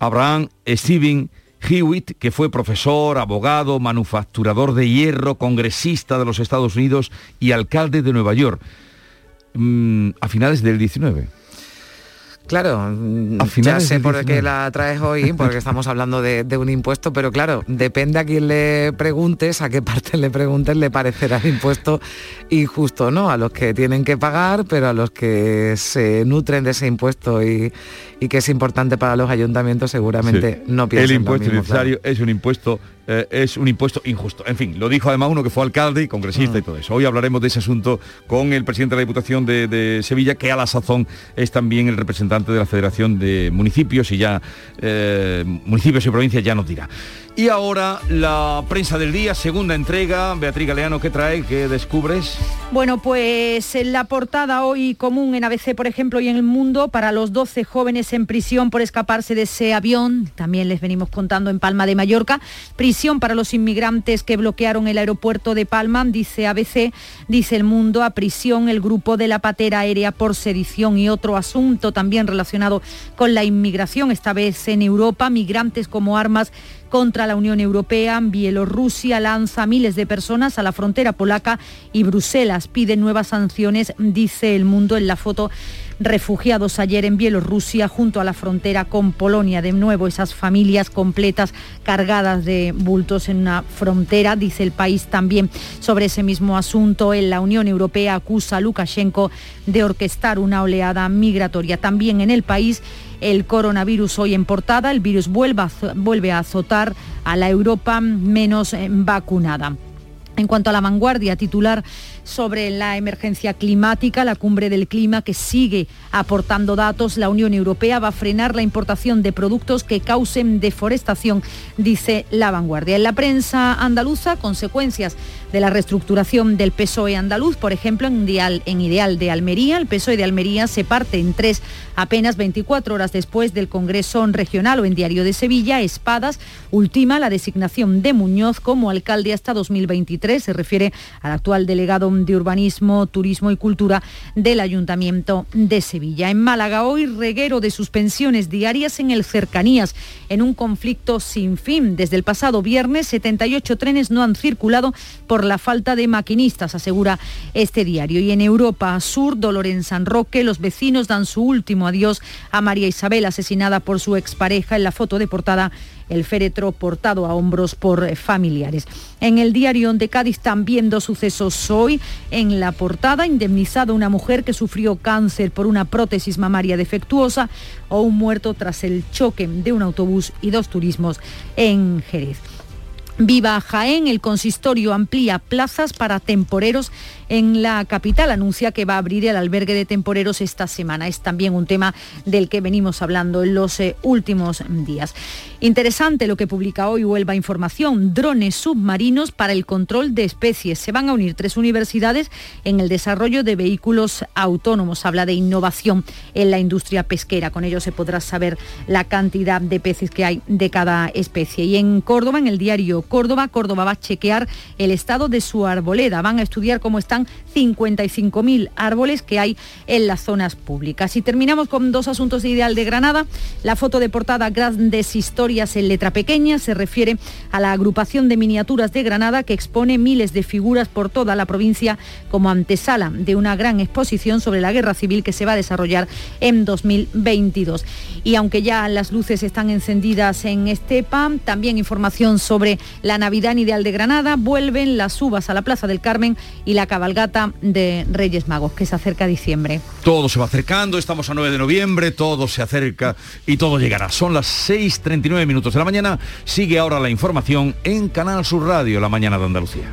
Abraham Steven Hewitt, que fue profesor, abogado, manufacturador de hierro, congresista de los Estados Unidos y alcalde de Nueva York mm, a finales del 19. Claro, ya sé por 19. qué la traes hoy, porque estamos hablando de, de un impuesto, pero claro, depende a quién le preguntes, a qué parte le preguntes, le parecerá el impuesto injusto, ¿no? A los que tienen que pagar, pero a los que se nutren de ese impuesto y, y que es importante para los ayuntamientos, seguramente Sí. no piensan El lo impuesto claro. innecesario es un impuesto eh, es un impuesto injusto. En fin, lo dijo además uno que fue alcalde y congresista Mm. y todo eso. Hoy hablaremos de ese asunto con el presidente de la Diputación de, de Sevilla, que a la sazón es también el representante de la Federación de Municipios y ya eh, municipios y provincias ya nos dirá. Y ahora la prensa del día, segunda entrega. Beatriz Galeano, ¿qué trae? ¿Qué descubres? Bueno, pues en la portada hoy común en ABC, por ejemplo, y en el mundo, para los 12 jóvenes en prisión por escaparse de ese avión, también les venimos contando en Palma de Mallorca, prisión para los inmigrantes que bloquearon el aeropuerto de Palma, dice ABC, dice el mundo, a prisión el grupo de la patera aérea por sedición y otro asunto también relacionado con la inmigración, esta vez en Europa, migrantes como armas contra la Unión Europea. Bielorrusia lanza miles de personas a la frontera polaca y Bruselas pide nuevas sanciones, dice el mundo en la foto. Refugiados ayer en Bielorrusia junto a la frontera con Polonia. De nuevo esas familias completas cargadas de bultos en una frontera, dice el país también sobre ese mismo asunto. En la Unión Europea acusa a Lukashenko de orquestar una oleada migratoria. También en el país el coronavirus hoy en portada. El virus vuelve a, vuelve a azotar a la Europa menos eh, vacunada. En cuanto a la vanguardia titular sobre la emergencia climática, la cumbre del clima que sigue aportando datos, la Unión Europea va a frenar la importación de productos que causen deforestación, dice la vanguardia. En la prensa andaluza, consecuencias de la reestructuración del PSOE andaluz, por ejemplo, en Ideal, en Ideal de Almería, el PSOE de Almería se parte en tres apenas 24 horas después del Congreso Regional o en Diario de Sevilla, Espadas ultima la designación de Muñoz como alcalde hasta 2023, se refiere al actual delegado de Urbanismo, Turismo y Cultura del Ayuntamiento de Sevilla. En Málaga hoy reguero de suspensiones diarias en el Cercanías, en un conflicto sin fin. Desde el pasado viernes, 78 trenes no han circulado por la falta de maquinistas, asegura este diario. Y en Europa Sur, dolor en San Roque, los vecinos dan su último adiós a María Isabel, asesinada por su expareja en la foto de portada el féretro portado a hombros por eh, familiares. En el diario de Cádiz también dos sucesos hoy. En la portada, indemnizada una mujer que sufrió cáncer por una prótesis mamaria defectuosa o un muerto tras el choque de un autobús y dos turismos en Jerez. Viva Jaén, el consistorio amplía plazas para temporeros en la capital. Anuncia que va a abrir el albergue de temporeros esta semana. Es también un tema del que venimos hablando en los eh, últimos días. Interesante lo que publica hoy Huelva Información. Drones submarinos para el control de especies. Se van a unir tres universidades en el desarrollo de vehículos autónomos. Habla de innovación en la industria pesquera. Con ello se podrá saber la cantidad de peces que hay de cada especie. Y en Córdoba, en el diario Córdoba, Córdoba va a chequear el estado de su arboleda. Van a estudiar cómo están 55.000 árboles que hay en las zonas públicas. Y terminamos con dos asuntos de Ideal de Granada. La foto de portada Grandes Historias en letra pequeña se refiere a la agrupación de miniaturas de Granada que expone miles de figuras por toda la provincia como antesala de una gran exposición sobre la guerra civil que se va a desarrollar en 2022. Y aunque ya las luces están encendidas en Estepa, también información sobre la Navidad en Ideal de Granada, vuelven las uvas a la Plaza del Carmen y la cabalgata de Reyes Magos, que se acerca a diciembre. Todo se va acercando, estamos a 9 de noviembre, todo se acerca y todo llegará. Son las 6.39 minutos de la mañana. Sigue ahora la información en Canal Sur Radio, la mañana de Andalucía.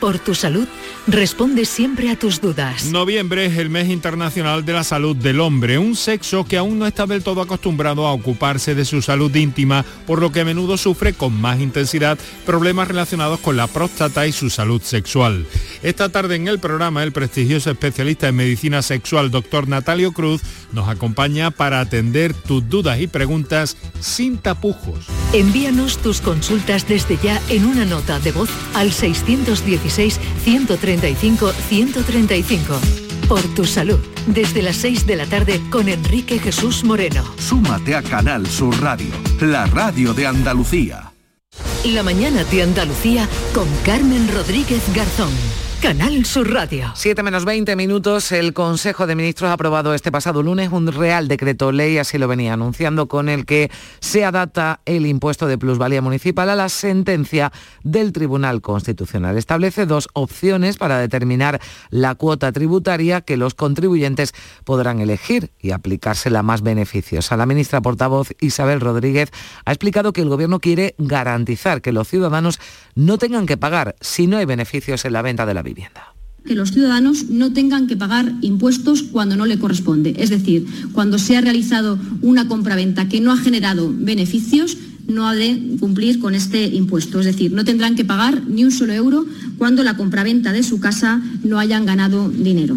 por tu salud, responde siempre a tus dudas. Noviembre es el mes internacional de la salud del hombre, un sexo que aún no está del todo acostumbrado a ocuparse de su salud íntima, por lo que a menudo sufre con más intensidad problemas relacionados con la próstata y su salud sexual. Esta tarde en el programa, el prestigioso especialista en medicina sexual, doctor Natalio Cruz, nos acompaña para atender tus dudas y preguntas sin tapujos. Envíanos tus consultas desde ya en una nota de voz al 616 135 135. Por tu salud, desde las 6 de la tarde con Enrique Jesús Moreno. Súmate a Canal Sur Radio, la radio de Andalucía. La mañana de Andalucía con Carmen Rodríguez Garzón. Canal Sur Radio. 7 menos 20 minutos, el Consejo de Ministros ha aprobado este pasado lunes un real decreto ley, así lo venía anunciando, con el que se adapta el impuesto de plusvalía municipal a la sentencia del Tribunal Constitucional. Establece dos opciones para determinar la cuota tributaria que los contribuyentes podrán elegir y aplicársela más beneficios. A la ministra portavoz Isabel Rodríguez ha explicado que el Gobierno quiere garantizar que los ciudadanos no tengan que pagar si no hay beneficios en la venta de la vivienda. Que los ciudadanos no tengan que pagar impuestos cuando no le corresponde. Es decir, cuando se ha realizado una compraventa que no ha generado beneficios, no ha de cumplir con este impuesto. Es decir, no tendrán que pagar ni un solo euro cuando la compraventa de su casa no hayan ganado dinero.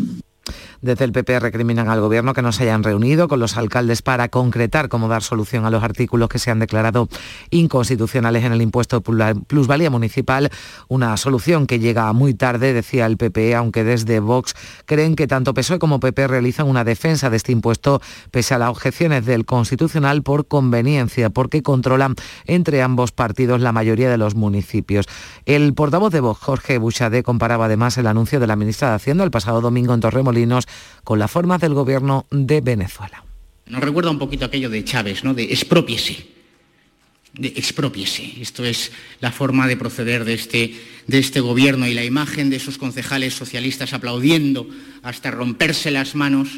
Desde el PP recriminan al Gobierno que no se hayan reunido con los alcaldes para concretar cómo dar solución a los artículos que se han declarado inconstitucionales en el impuesto plusvalía municipal. Una solución que llega muy tarde, decía el PP, aunque desde Vox creen que tanto PSOE como PP realizan una defensa de este impuesto pese a las objeciones del Constitucional por conveniencia, porque controlan entre ambos partidos la mayoría de los municipios. El portavoz de Vox, Jorge Buchade, comparaba además el anuncio de la ministra de Hacienda el pasado domingo en Torremolinos con las formas del gobierno de Venezuela. Nos recuerda un poquito aquello de Chávez, ¿no? De expropiese. De expropiese. Esto es la forma de proceder de este, de este gobierno y la imagen de esos concejales socialistas aplaudiendo hasta romperse las manos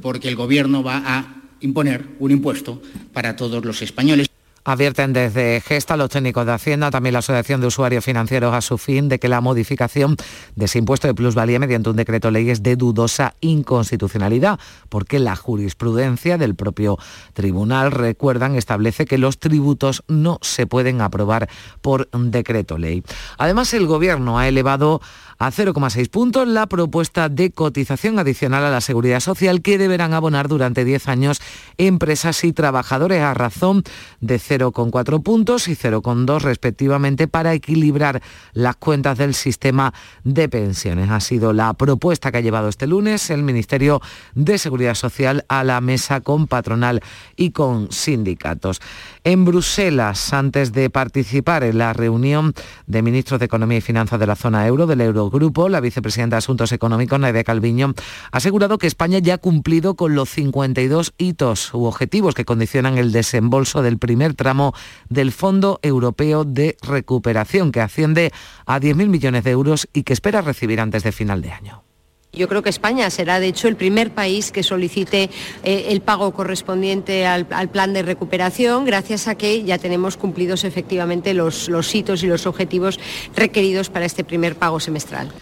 porque el gobierno va a imponer un impuesto para todos los españoles. Advierten desde Gesta los técnicos de Hacienda, también la Asociación de Usuarios Financieros a su fin, de que la modificación de ese impuesto de plusvalía mediante un decreto ley es de dudosa inconstitucionalidad, porque la jurisprudencia del propio tribunal, recuerdan, establece que los tributos no se pueden aprobar por decreto ley. Además, el Gobierno ha elevado a 0,6 puntos la propuesta de cotización adicional a la seguridad social que deberán abonar durante 10 años empresas y trabajadores a razón de 0,4 puntos y 0,2 respectivamente para equilibrar las cuentas del sistema de pensiones. Ha sido la propuesta que ha llevado este lunes el Ministerio de Seguridad Social a la mesa con patronal y con sindicatos. En Bruselas, antes de participar en la reunión de ministros de Economía y Finanzas de la zona euro, del euro Grupo, la vicepresidenta de Asuntos Económicos, Nadia Calviño, ha asegurado que España ya ha cumplido con los 52 hitos u objetivos que condicionan el desembolso del primer tramo del Fondo Europeo de Recuperación, que asciende a 10.000 millones de euros y que espera recibir antes de final de año. Yo creo que España será, de hecho, el primer país que solicite eh, el pago correspondiente al, plan de recuperación, gracias a que ya tenemos cumplidos efectivamente los, los hitos y los objetivos requeridos para este primer pago semestral.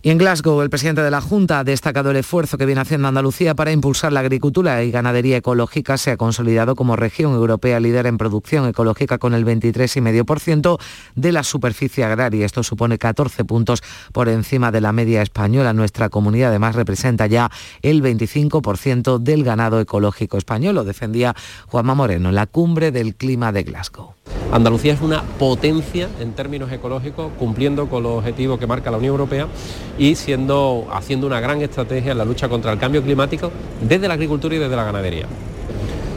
Y en Glasgow, el presidente de la Junta ha destacado el esfuerzo que viene haciendo Andalucía para impulsar la agricultura y ganadería ecológica. Se ha consolidado como región europea líder en producción ecológica con el 23,5% de la superficie agraria. Esto supone 14 puntos por encima de la media española. Nuestra comunidad además representa ya el 25% del ganado ecológico español. Lo defendía Juanma Moreno en la cumbre del clima de Glasgow. Andalucía es una potencia en términos ecológicos, cumpliendo con los objetivos que marca la Unión Europea y siendo, haciendo una gran estrategia en la lucha contra el cambio climático desde la agricultura y desde la ganadería.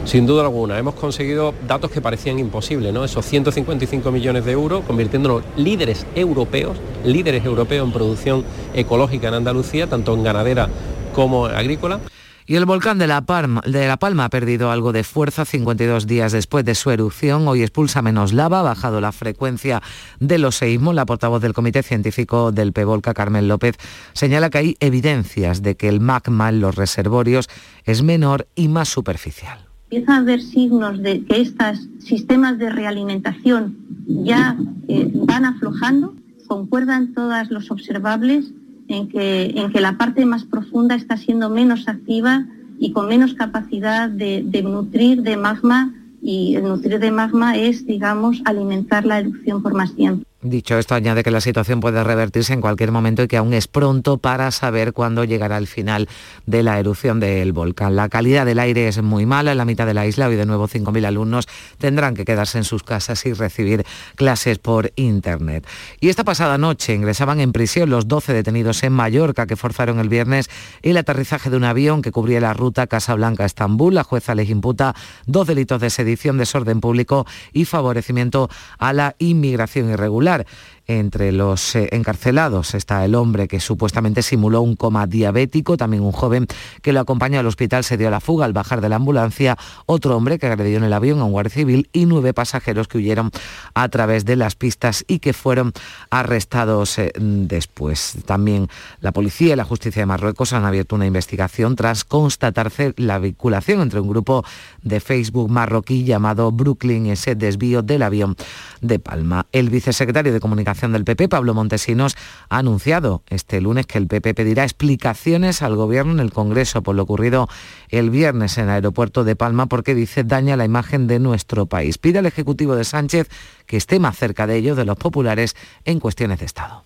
Sin duda alguna, hemos conseguido datos que parecían imposibles, ¿no? Esos 155 millones de euros, convirtiéndonos líderes europeos, líderes europeos en producción ecológica en Andalucía, tanto en ganadera como agrícola. Y el volcán de la, Palma, ha perdido algo de fuerza 52 días después de su erupción. Hoy expulsa menos lava, ha bajado la frecuencia de los seísmos. La portavoz del Comité Científico del PEVOLCA, Carmen López, señala que hay evidencias de que el magma en los reservorios es menor y más superficial. Empieza a haber signos de que estos sistemas de realimentación ya eh, van aflojando. Concuerdan todas los observables en que, en que la parte más profunda está siendo menos activa y con menos capacidad de, de nutrir de magma y el nutrir de magma es, digamos, alimentar la erupción por más tiempo. Dicho esto, añade que la situación puede revertirse en cualquier momento y que aún es pronto para saber cuándo llegará el final de la erupción del volcán. La calidad del aire es muy mala en la mitad de la isla. Hoy de nuevo 5.000 alumnos tendrán que quedarse en sus casas y recibir clases por Internet. Y esta pasada noche ingresaban en prisión los 12 detenidos en Mallorca que forzaron el viernes el aterrizaje de un avión que cubría la ruta Casablanca-Estambul. La jueza les imputa dos delitos de sedición, desorden público y favorecimiento a la inmigración irregular. calhar Entre los eh, encarcelados está el hombre que supuestamente simuló un coma diabético, también un joven que lo acompañó al hospital se dio a la fuga al bajar de la ambulancia, otro hombre que agredió en el avión a un guardia civil y nueve pasajeros que huyeron a través de las pistas y que fueron arrestados eh, después. También la policía y la justicia de Marruecos han abierto una investigación tras constatarse la vinculación entre un grupo de Facebook marroquí llamado Brooklyn ese desvío del avión de Palma. El vicesecretario de Comunicación del PP, Pablo Montesinos, ha anunciado este lunes que el PP pedirá explicaciones al Gobierno en el Congreso por lo ocurrido el viernes en el aeropuerto de Palma porque dice daña la imagen de nuestro país. Pide al Ejecutivo de Sánchez que esté más cerca de ellos, de los populares, en cuestiones de Estado.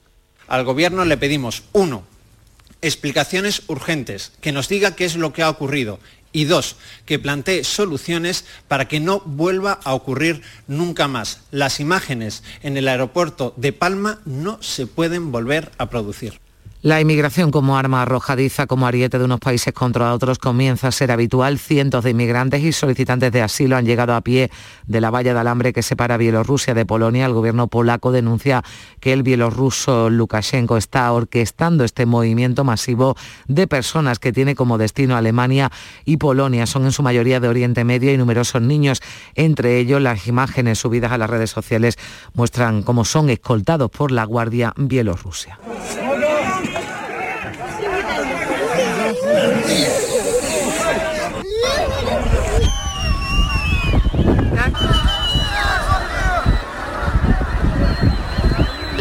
Al Gobierno le pedimos, uno, explicaciones urgentes, que nos diga qué es lo que ha ocurrido y dos, que plantee soluciones para que no vuelva a ocurrir nunca más. Las imágenes en el aeropuerto de Palma no se pueden volver a producir. La inmigración como arma arrojadiza, como ariete de unos países contra otros, comienza a ser habitual. Cientos de inmigrantes y solicitantes de asilo han llegado a pie de la valla de alambre que separa Bielorrusia de Polonia. El gobierno polaco denuncia que el bielorruso Lukashenko está orquestando este movimiento masivo de personas que tiene como destino Alemania y Polonia. Son en su mayoría de Oriente Medio y numerosos niños. Entre ellos, las imágenes subidas a las redes sociales muestran cómo son escoltados por la Guardia Bielorrusia. Yeah.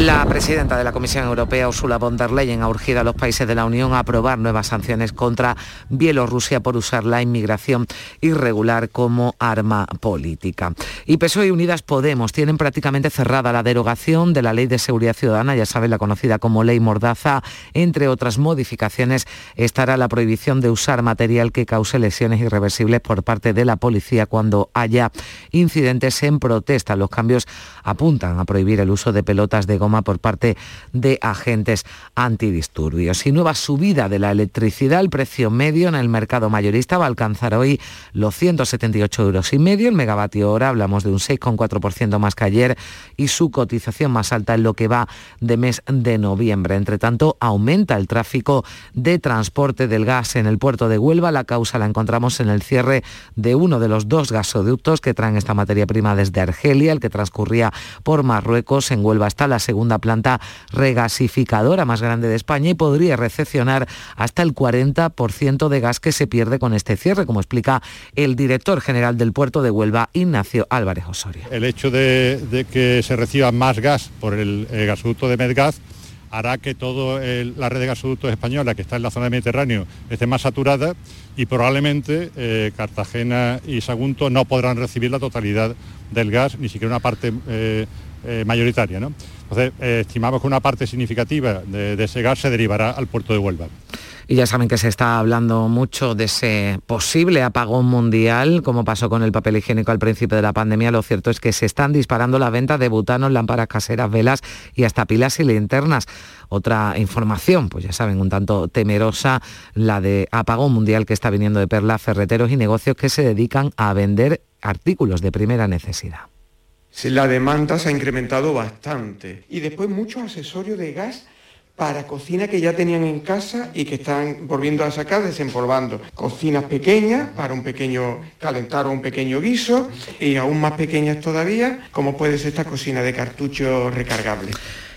La presidenta de la Comisión Europea, Ursula von der Leyen, ha urgido a los países de la Unión a aprobar nuevas sanciones contra Bielorrusia por usar la inmigración irregular como arma política. Y PSOE y Unidas Podemos tienen prácticamente cerrada la derogación de la Ley de Seguridad Ciudadana, ya saben, la conocida como Ley Mordaza. Entre otras modificaciones estará la prohibición de usar material que cause lesiones irreversibles por parte de la policía cuando haya incidentes en protesta. Los cambios apuntan a prohibir el uso de pelotas de por parte de agentes antidisturbios. Y nueva subida de la electricidad, el precio medio en el mercado mayorista va a alcanzar hoy los 178 euros y medio el megavatio hora, hablamos de un 6,4% más que ayer y su cotización más alta en lo que va de mes de noviembre. Entre tanto, aumenta el tráfico de transporte del gas en el puerto de Huelva. La causa la encontramos en el cierre de uno de los dos gasoductos que traen esta materia prima desde Argelia, el que transcurría por Marruecos. En Huelva está la segunda planta regasificadora más grande de España y podría recepcionar hasta el 40% de gas que se pierde con este cierre, como explica el director general del puerto de Huelva, Ignacio Álvarez Osorio. El hecho de, que se reciba más gas por el, gasoducto de Medgas hará que toda la red de gasoductos española que está en la zona del Mediterráneo esté más saturada y probablemente eh, Cartagena y Sagunto no podrán recibir la totalidad del gas, ni siquiera una parte eh, eh, mayoritaria. Entonces, estimamos que una parte significativa de, ese gas se derivará al puerto de Huelva. Y ya saben que se está hablando mucho de ese posible apagón mundial, como pasó con el papel higiénico al principio de la pandemia. Lo cierto es que se están disparando la venta de butanos, lámparas caseras, velas y hasta pilas y linternas. Otra información, pues ya saben, un tanto temerosa, la de apagón mundial que está viniendo de Perla, ferreteros y negocios que se dedican a vender artículos de primera necesidad. La demanda se ha incrementado bastante. Y después muchos accesorios de gas para cocina que ya tenían en casa y que están volviendo a sacar, desempolvando. Cocinas pequeñas para un pequeño calentar o un pequeño guiso y aún más pequeñas todavía, como puede ser esta cocina de cartucho recargable.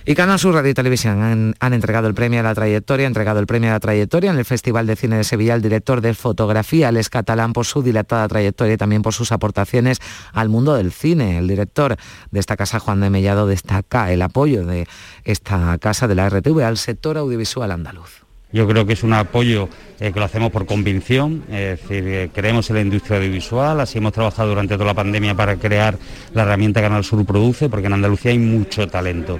Y Canal Sur Radio y Televisión han, entregado el premio a la trayectoria, entregado el premio a la trayectoria en el Festival de Cine de Sevilla al director de fotografía, Alex Catalán, por su dilatada trayectoria y también por sus aportaciones al mundo del cine. El director de esta casa, Juan de Mellado, destaca el apoyo de esta casa de la RTV al sector audiovisual andaluz. Yo creo que es un apoyo eh, que lo hacemos por convicción, es decir, eh, creemos en la industria audiovisual, así hemos trabajado durante toda la pandemia para crear la herramienta Canal Sur produce, porque en Andalucía hay mucho talento.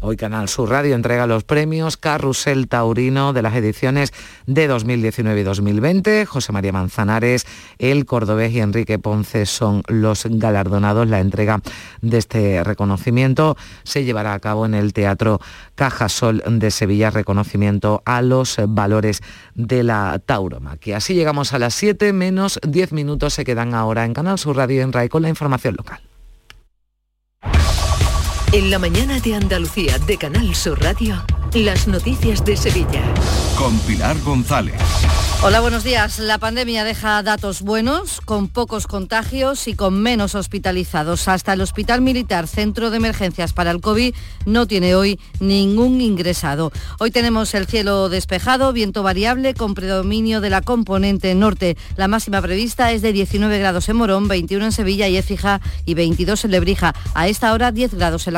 Hoy Canal Sur Radio entrega los premios Carrusel Taurino de las ediciones de 2019 y 2020. José María Manzanares, el cordobés y Enrique Ponce son los galardonados. La entrega de este reconocimiento se llevará a cabo en el Teatro Cajasol de Sevilla, reconocimiento a los valores de la tauromaquia. Así llegamos a las 7 menos 10 minutos. Se quedan ahora en Canal Sur Radio en RAI con la información local. En la mañana de Andalucía de Canal Sur Radio, las noticias de Sevilla. Con Pilar González. Hola, buenos días. La pandemia deja datos buenos, con pocos contagios y con menos hospitalizados. Hasta el Hospital Militar Centro de Emergencias para el COVID no tiene hoy ningún ingresado. Hoy tenemos el cielo despejado, viento variable con predominio de la componente norte. La máxima prevista es de 19 grados en Morón, 21 en Sevilla y Écija y 22 en Lebrija. A esta hora 10 grados en la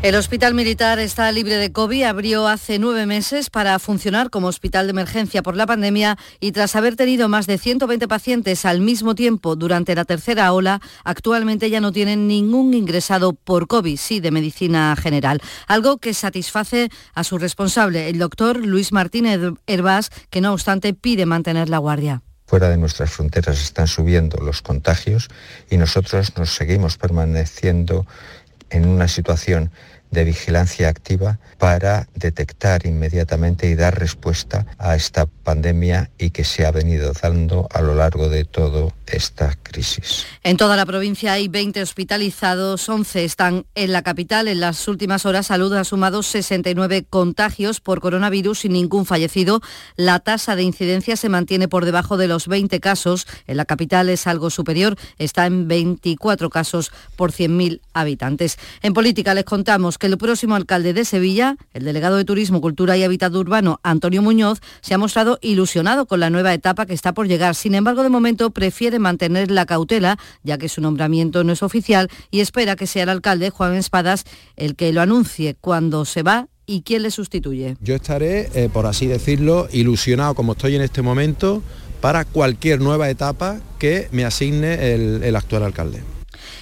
El Hospital Militar está libre de COVID, abrió hace nueve meses para funcionar como hospital de emergencia por la pandemia y tras haber tenido más de 120 pacientes al mismo tiempo durante la tercera ola, actualmente ya no tienen ningún ingresado por COVID, sí de medicina general, algo que satisface a su responsable, el doctor Luis Martínez Herbás, que no obstante pide mantener la guardia. Fuera de nuestras fronteras están subiendo los contagios y nosotros nos seguimos permaneciendo en una situación de vigilancia activa para detectar inmediatamente y dar respuesta a esta pandemia y que se ha venido dando a lo largo de toda esta crisis. En toda la provincia hay 20 hospitalizados, 11 están en la capital. En las últimas horas Salud ha sumado 69 contagios por coronavirus y ningún fallecido. La tasa de incidencia se mantiene por debajo de los 20 casos. En la capital es algo superior, está en 24 casos por 100.000 habitantes. En política les contamos que el próximo alcalde de Sevilla, el delegado de Turismo, Cultura y Hábitat Urbano, Antonio Muñoz, se ha mostrado ilusionado con la nueva etapa que está por llegar. Sin embargo, de momento prefiere mantener la cautela, ya que su nombramiento no es oficial, y espera que sea el alcalde, Juan Espadas, el que lo anuncie cuando se va y quién le sustituye. Yo estaré, eh, por así decirlo, ilusionado como estoy en este momento para cualquier nueva etapa que me asigne el, el actual alcalde.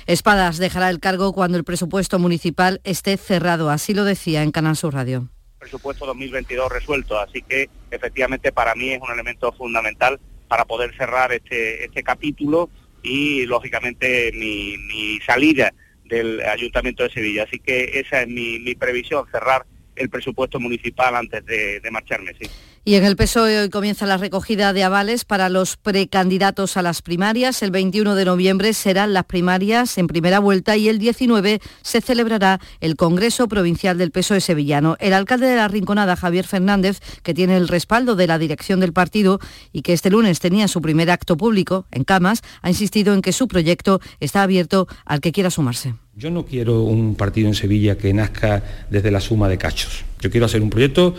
Espadas dejará el cargo cuando el presupuesto municipal esté cerrado, así lo decía en Canal Sur Radio. Presupuesto 2022 resuelto, así que efectivamente para mí es un elemento fundamental para poder cerrar este, este capítulo y lógicamente mi, mi, salida del Ayuntamiento de Sevilla. Así que esa es mi, mi previsión, cerrar el presupuesto municipal antes de, de marcharme, sí. Y en el PSOE hoy comienza la recogida de avales para los precandidatos a las primarias. El 21 de noviembre serán las primarias en primera vuelta y el 19 se celebrará el Congreso Provincial del PSOE sevillano. El alcalde de la Rinconada, Javier Fernández, que tiene el respaldo de la dirección del partido y que este lunes tenía su primer acto público en Camas, ha insistido en que su proyecto está abierto al que quiera sumarse. Yo no quiero un partido en Sevilla que nazca desde la suma de cachos. Yo quiero hacer un proyecto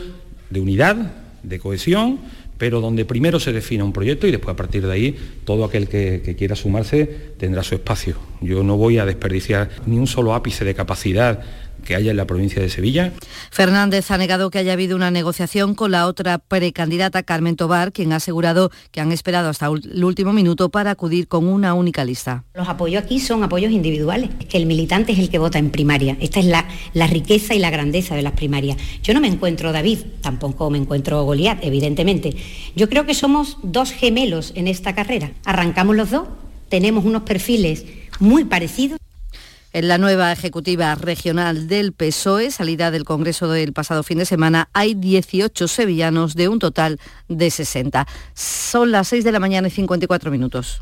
de unidad, de cohesión, pero donde primero se defina un proyecto y después a partir de ahí todo aquel que, que, quiera sumarse tendrá su espacio. Yo no voy a desperdiciar ni un solo ápice de capacidad que haya en la provincia de Sevilla. Fernández ha negado que haya habido una negociación con la otra precandidata Carmen Tobar, quien ha asegurado que han esperado hasta el último minuto para acudir con una única lista. Los apoyos aquí son apoyos individuales, que el militante es el que vota en primaria. Esta es la, la riqueza y la grandeza de las primarias. Yo no me encuentro David, tampoco me encuentro Goliat, evidentemente. Yo creo que somos dos gemelos en esta carrera. Arrancamos los dos, tenemos unos perfiles muy parecidos. En la nueva ejecutiva regional del PSOE, salida del Congreso del pasado fin de semana, hay 18 sevillanos de un total de 60. Son las 6 de la mañana y 54 minutos.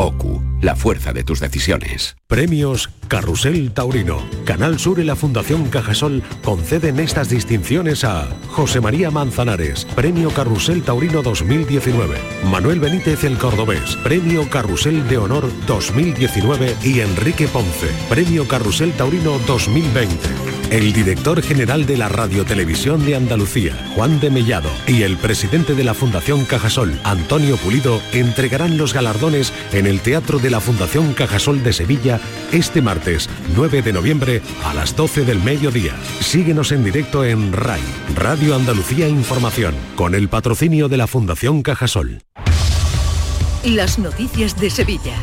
OCU, la fuerza de tus decisiones. Premios Carrusel Taurino. Canal Sur y la Fundación Cajasol conceden estas distinciones a José María Manzanares, Premio Carrusel Taurino 2019. Manuel Benítez el Cordobés, Premio Carrusel de Honor 2019 y Enrique Ponce, Premio Carrusel Taurino 2020. El director general de la Radiotelevisión de Andalucía, Juan de Mellado, y el presidente de la Fundación Cajasol, Antonio Pulido, entregarán los galardones en el Teatro de la Fundación Cajasol de Sevilla este martes 9 de noviembre a las 12 del mediodía. Síguenos en directo en RAI, Radio Andalucía Información, con el patrocinio de la Fundación Cajasol. Las noticias de Sevilla.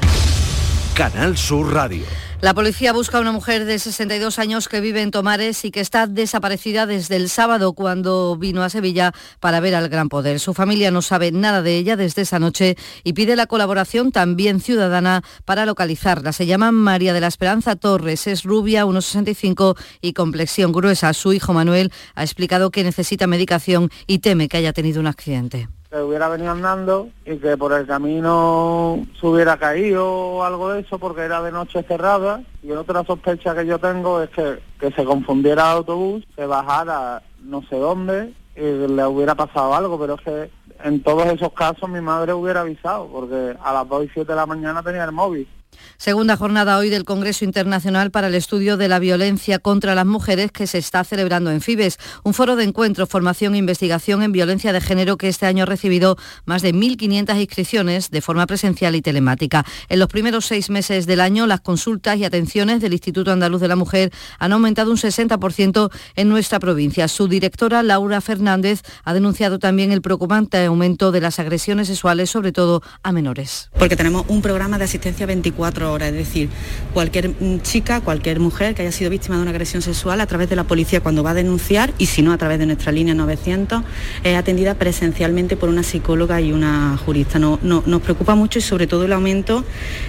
Canal Sur Radio. La policía busca a una mujer de 62 años que vive en Tomares y que está desaparecida desde el sábado cuando vino a Sevilla para ver al Gran Poder. Su familia no sabe nada de ella desde esa noche y pide la colaboración también ciudadana para localizarla. Se llama María de la Esperanza Torres, es rubia, 1,65 y complexión gruesa. Su hijo Manuel ha explicado que necesita medicación y teme que haya tenido un accidente que hubiera venido andando y que por el camino se hubiera caído o algo de eso porque era de noche cerrada. Y otra sospecha que yo tengo es que, que se confundiera el autobús, se bajara no sé dónde y le hubiera pasado algo, pero es que en todos esos casos mi madre hubiera avisado porque a las 2 y 7 de la mañana tenía el móvil Segunda jornada hoy del Congreso Internacional para el Estudio de la Violencia contra las Mujeres que se está celebrando en Fibes, un foro de encuentro, formación e investigación en violencia de género que este año ha recibido más de 1.500 inscripciones de forma presencial y telemática. En los primeros seis meses del año, las consultas y atenciones del Instituto Andaluz de la Mujer han aumentado un 60% en nuestra provincia. Su directora, Laura Fernández, ha denunciado también el preocupante aumento de las agresiones sexuales, sobre todo a menores. Porque tenemos un programa de asistencia 24 horas, es decir, cualquier mm, chica, cualquier mujer que haya sido víctima de una agresión sexual a través de la policía cuando va a denunciar y si no a través de nuestra línea 900 es atendida presencialmente por una psicóloga y una jurista. No, nos preocupa mucho y sobre todo el aumento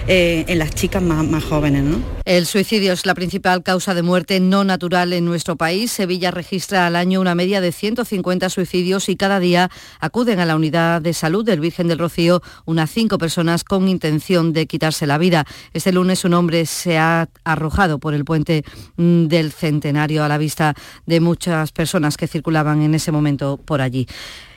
eh, en las chicas más, jóvenes. ¿no? El suicidio es la principal causa de muerte no natural en nuestro país. Sevilla registra al año una media de 150 suicidios y cada día acuden a la unidad de salud del Virgen del Rocío unas cinco personas con intención de quitarse la vida. Este lunes un hombre se ha arrojado por el puente mm, del Centenario a la vista de muchas personas que circulaban en ese momento por allí.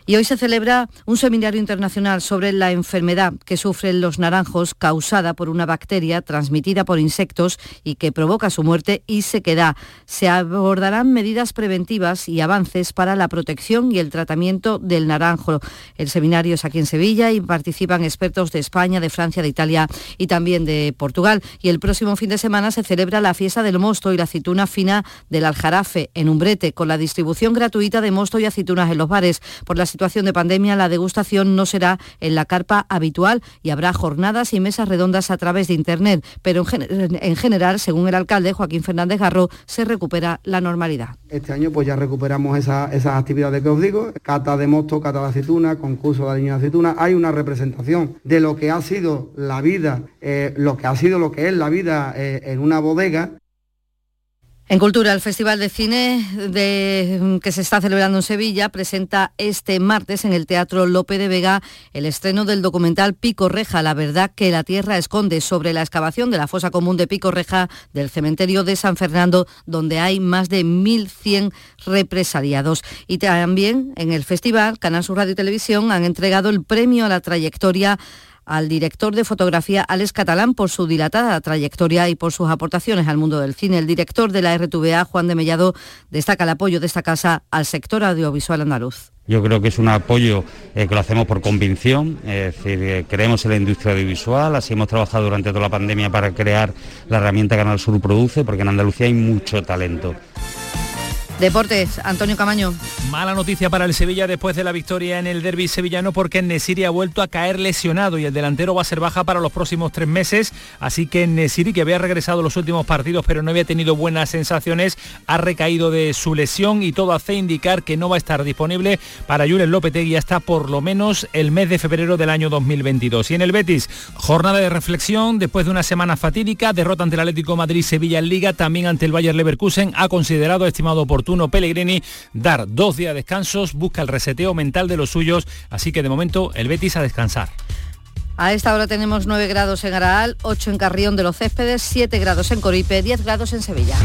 Y hoy se celebra un seminario internacional sobre la enfermedad que sufren los naranjos causada por una bacteria transmitida por insectos y que provoca su muerte y sequedad. Se abordarán medidas preventivas y avances para la protección y el tratamiento del naranjo. El seminario es aquí en Sevilla y participan expertos de España, de Francia, de Italia y también de Portugal. Y el próximo fin de semana se celebra la fiesta del mosto y la aceituna fina del Aljarafe en Umbrete, con la distribución gratuita de mosto y aceitunas en los bares. Por las situación de pandemia, la degustación no será en la carpa habitual y habrá jornadas y mesas redondas a través de Internet. Pero en, general, según el alcalde Joaquín Fernández Garro, se recupera la normalidad. Este año pues ya recuperamos esas actividades que os digo, cata de mosto, cata de aceituna, concurso de línea de aceituna. Hay una representación de lo que ha sido la vida, eh, lo que ha sido lo que es la vida eh, en una bodega en Cultura, el Festival de Cine que se está celebrando en Sevilla presenta este martes en el Teatro Lope de Vega el estreno del documental Pico Reja, la verdad que la tierra esconde sobre la excavación de la fosa común de Pico Reja del cementerio de San Fernando, donde hay más de 1.100 represaliados. Y también en el festival, Canal Sur Radio y Televisión han entregado el premio a la trayectoria al director de fotografía Alex Catalán por su dilatada trayectoria y por sus aportaciones al mundo del cine. El director de la RTVA, Juan de Mellado, destaca el apoyo de esta casa al sector audiovisual andaluz. Yo creo que es un apoyo eh, que lo hacemos por convicción, es decir, eh, creemos en la industria audiovisual, así hemos trabajado durante toda la pandemia para crear la herramienta Canal Sur Produce, porque en Andalucía hay mucho talento. Deportes, Antonio Camaño. Mala noticia para el Sevilla después de la victoria en el derby sevillano porque Nesiri ha vuelto a caer lesionado y el delantero va a ser baja para los próximos tres meses. Así que Nesiri, que había regresado los últimos partidos pero no había tenido buenas sensaciones, ha recaído de su lesión y todo hace indicar que no va a estar disponible para Julen Lopetegui hasta por lo menos el mes de febrero del año 2022. Y en el Betis, jornada de reflexión después de una semana fatídica, derrota ante el Atlético Madrid-Sevilla en Liga, también ante el Bayer Leverkusen, ha considerado estimado oportuno uno Pellegrini dar dos días de descansos, busca el reseteo mental de los suyos, así que de momento el Betis a descansar. A esta hora tenemos 9 grados en Araal, 8 en Carrión de los Céspedes, 7 grados en Coripe, 10 grados en Sevilla.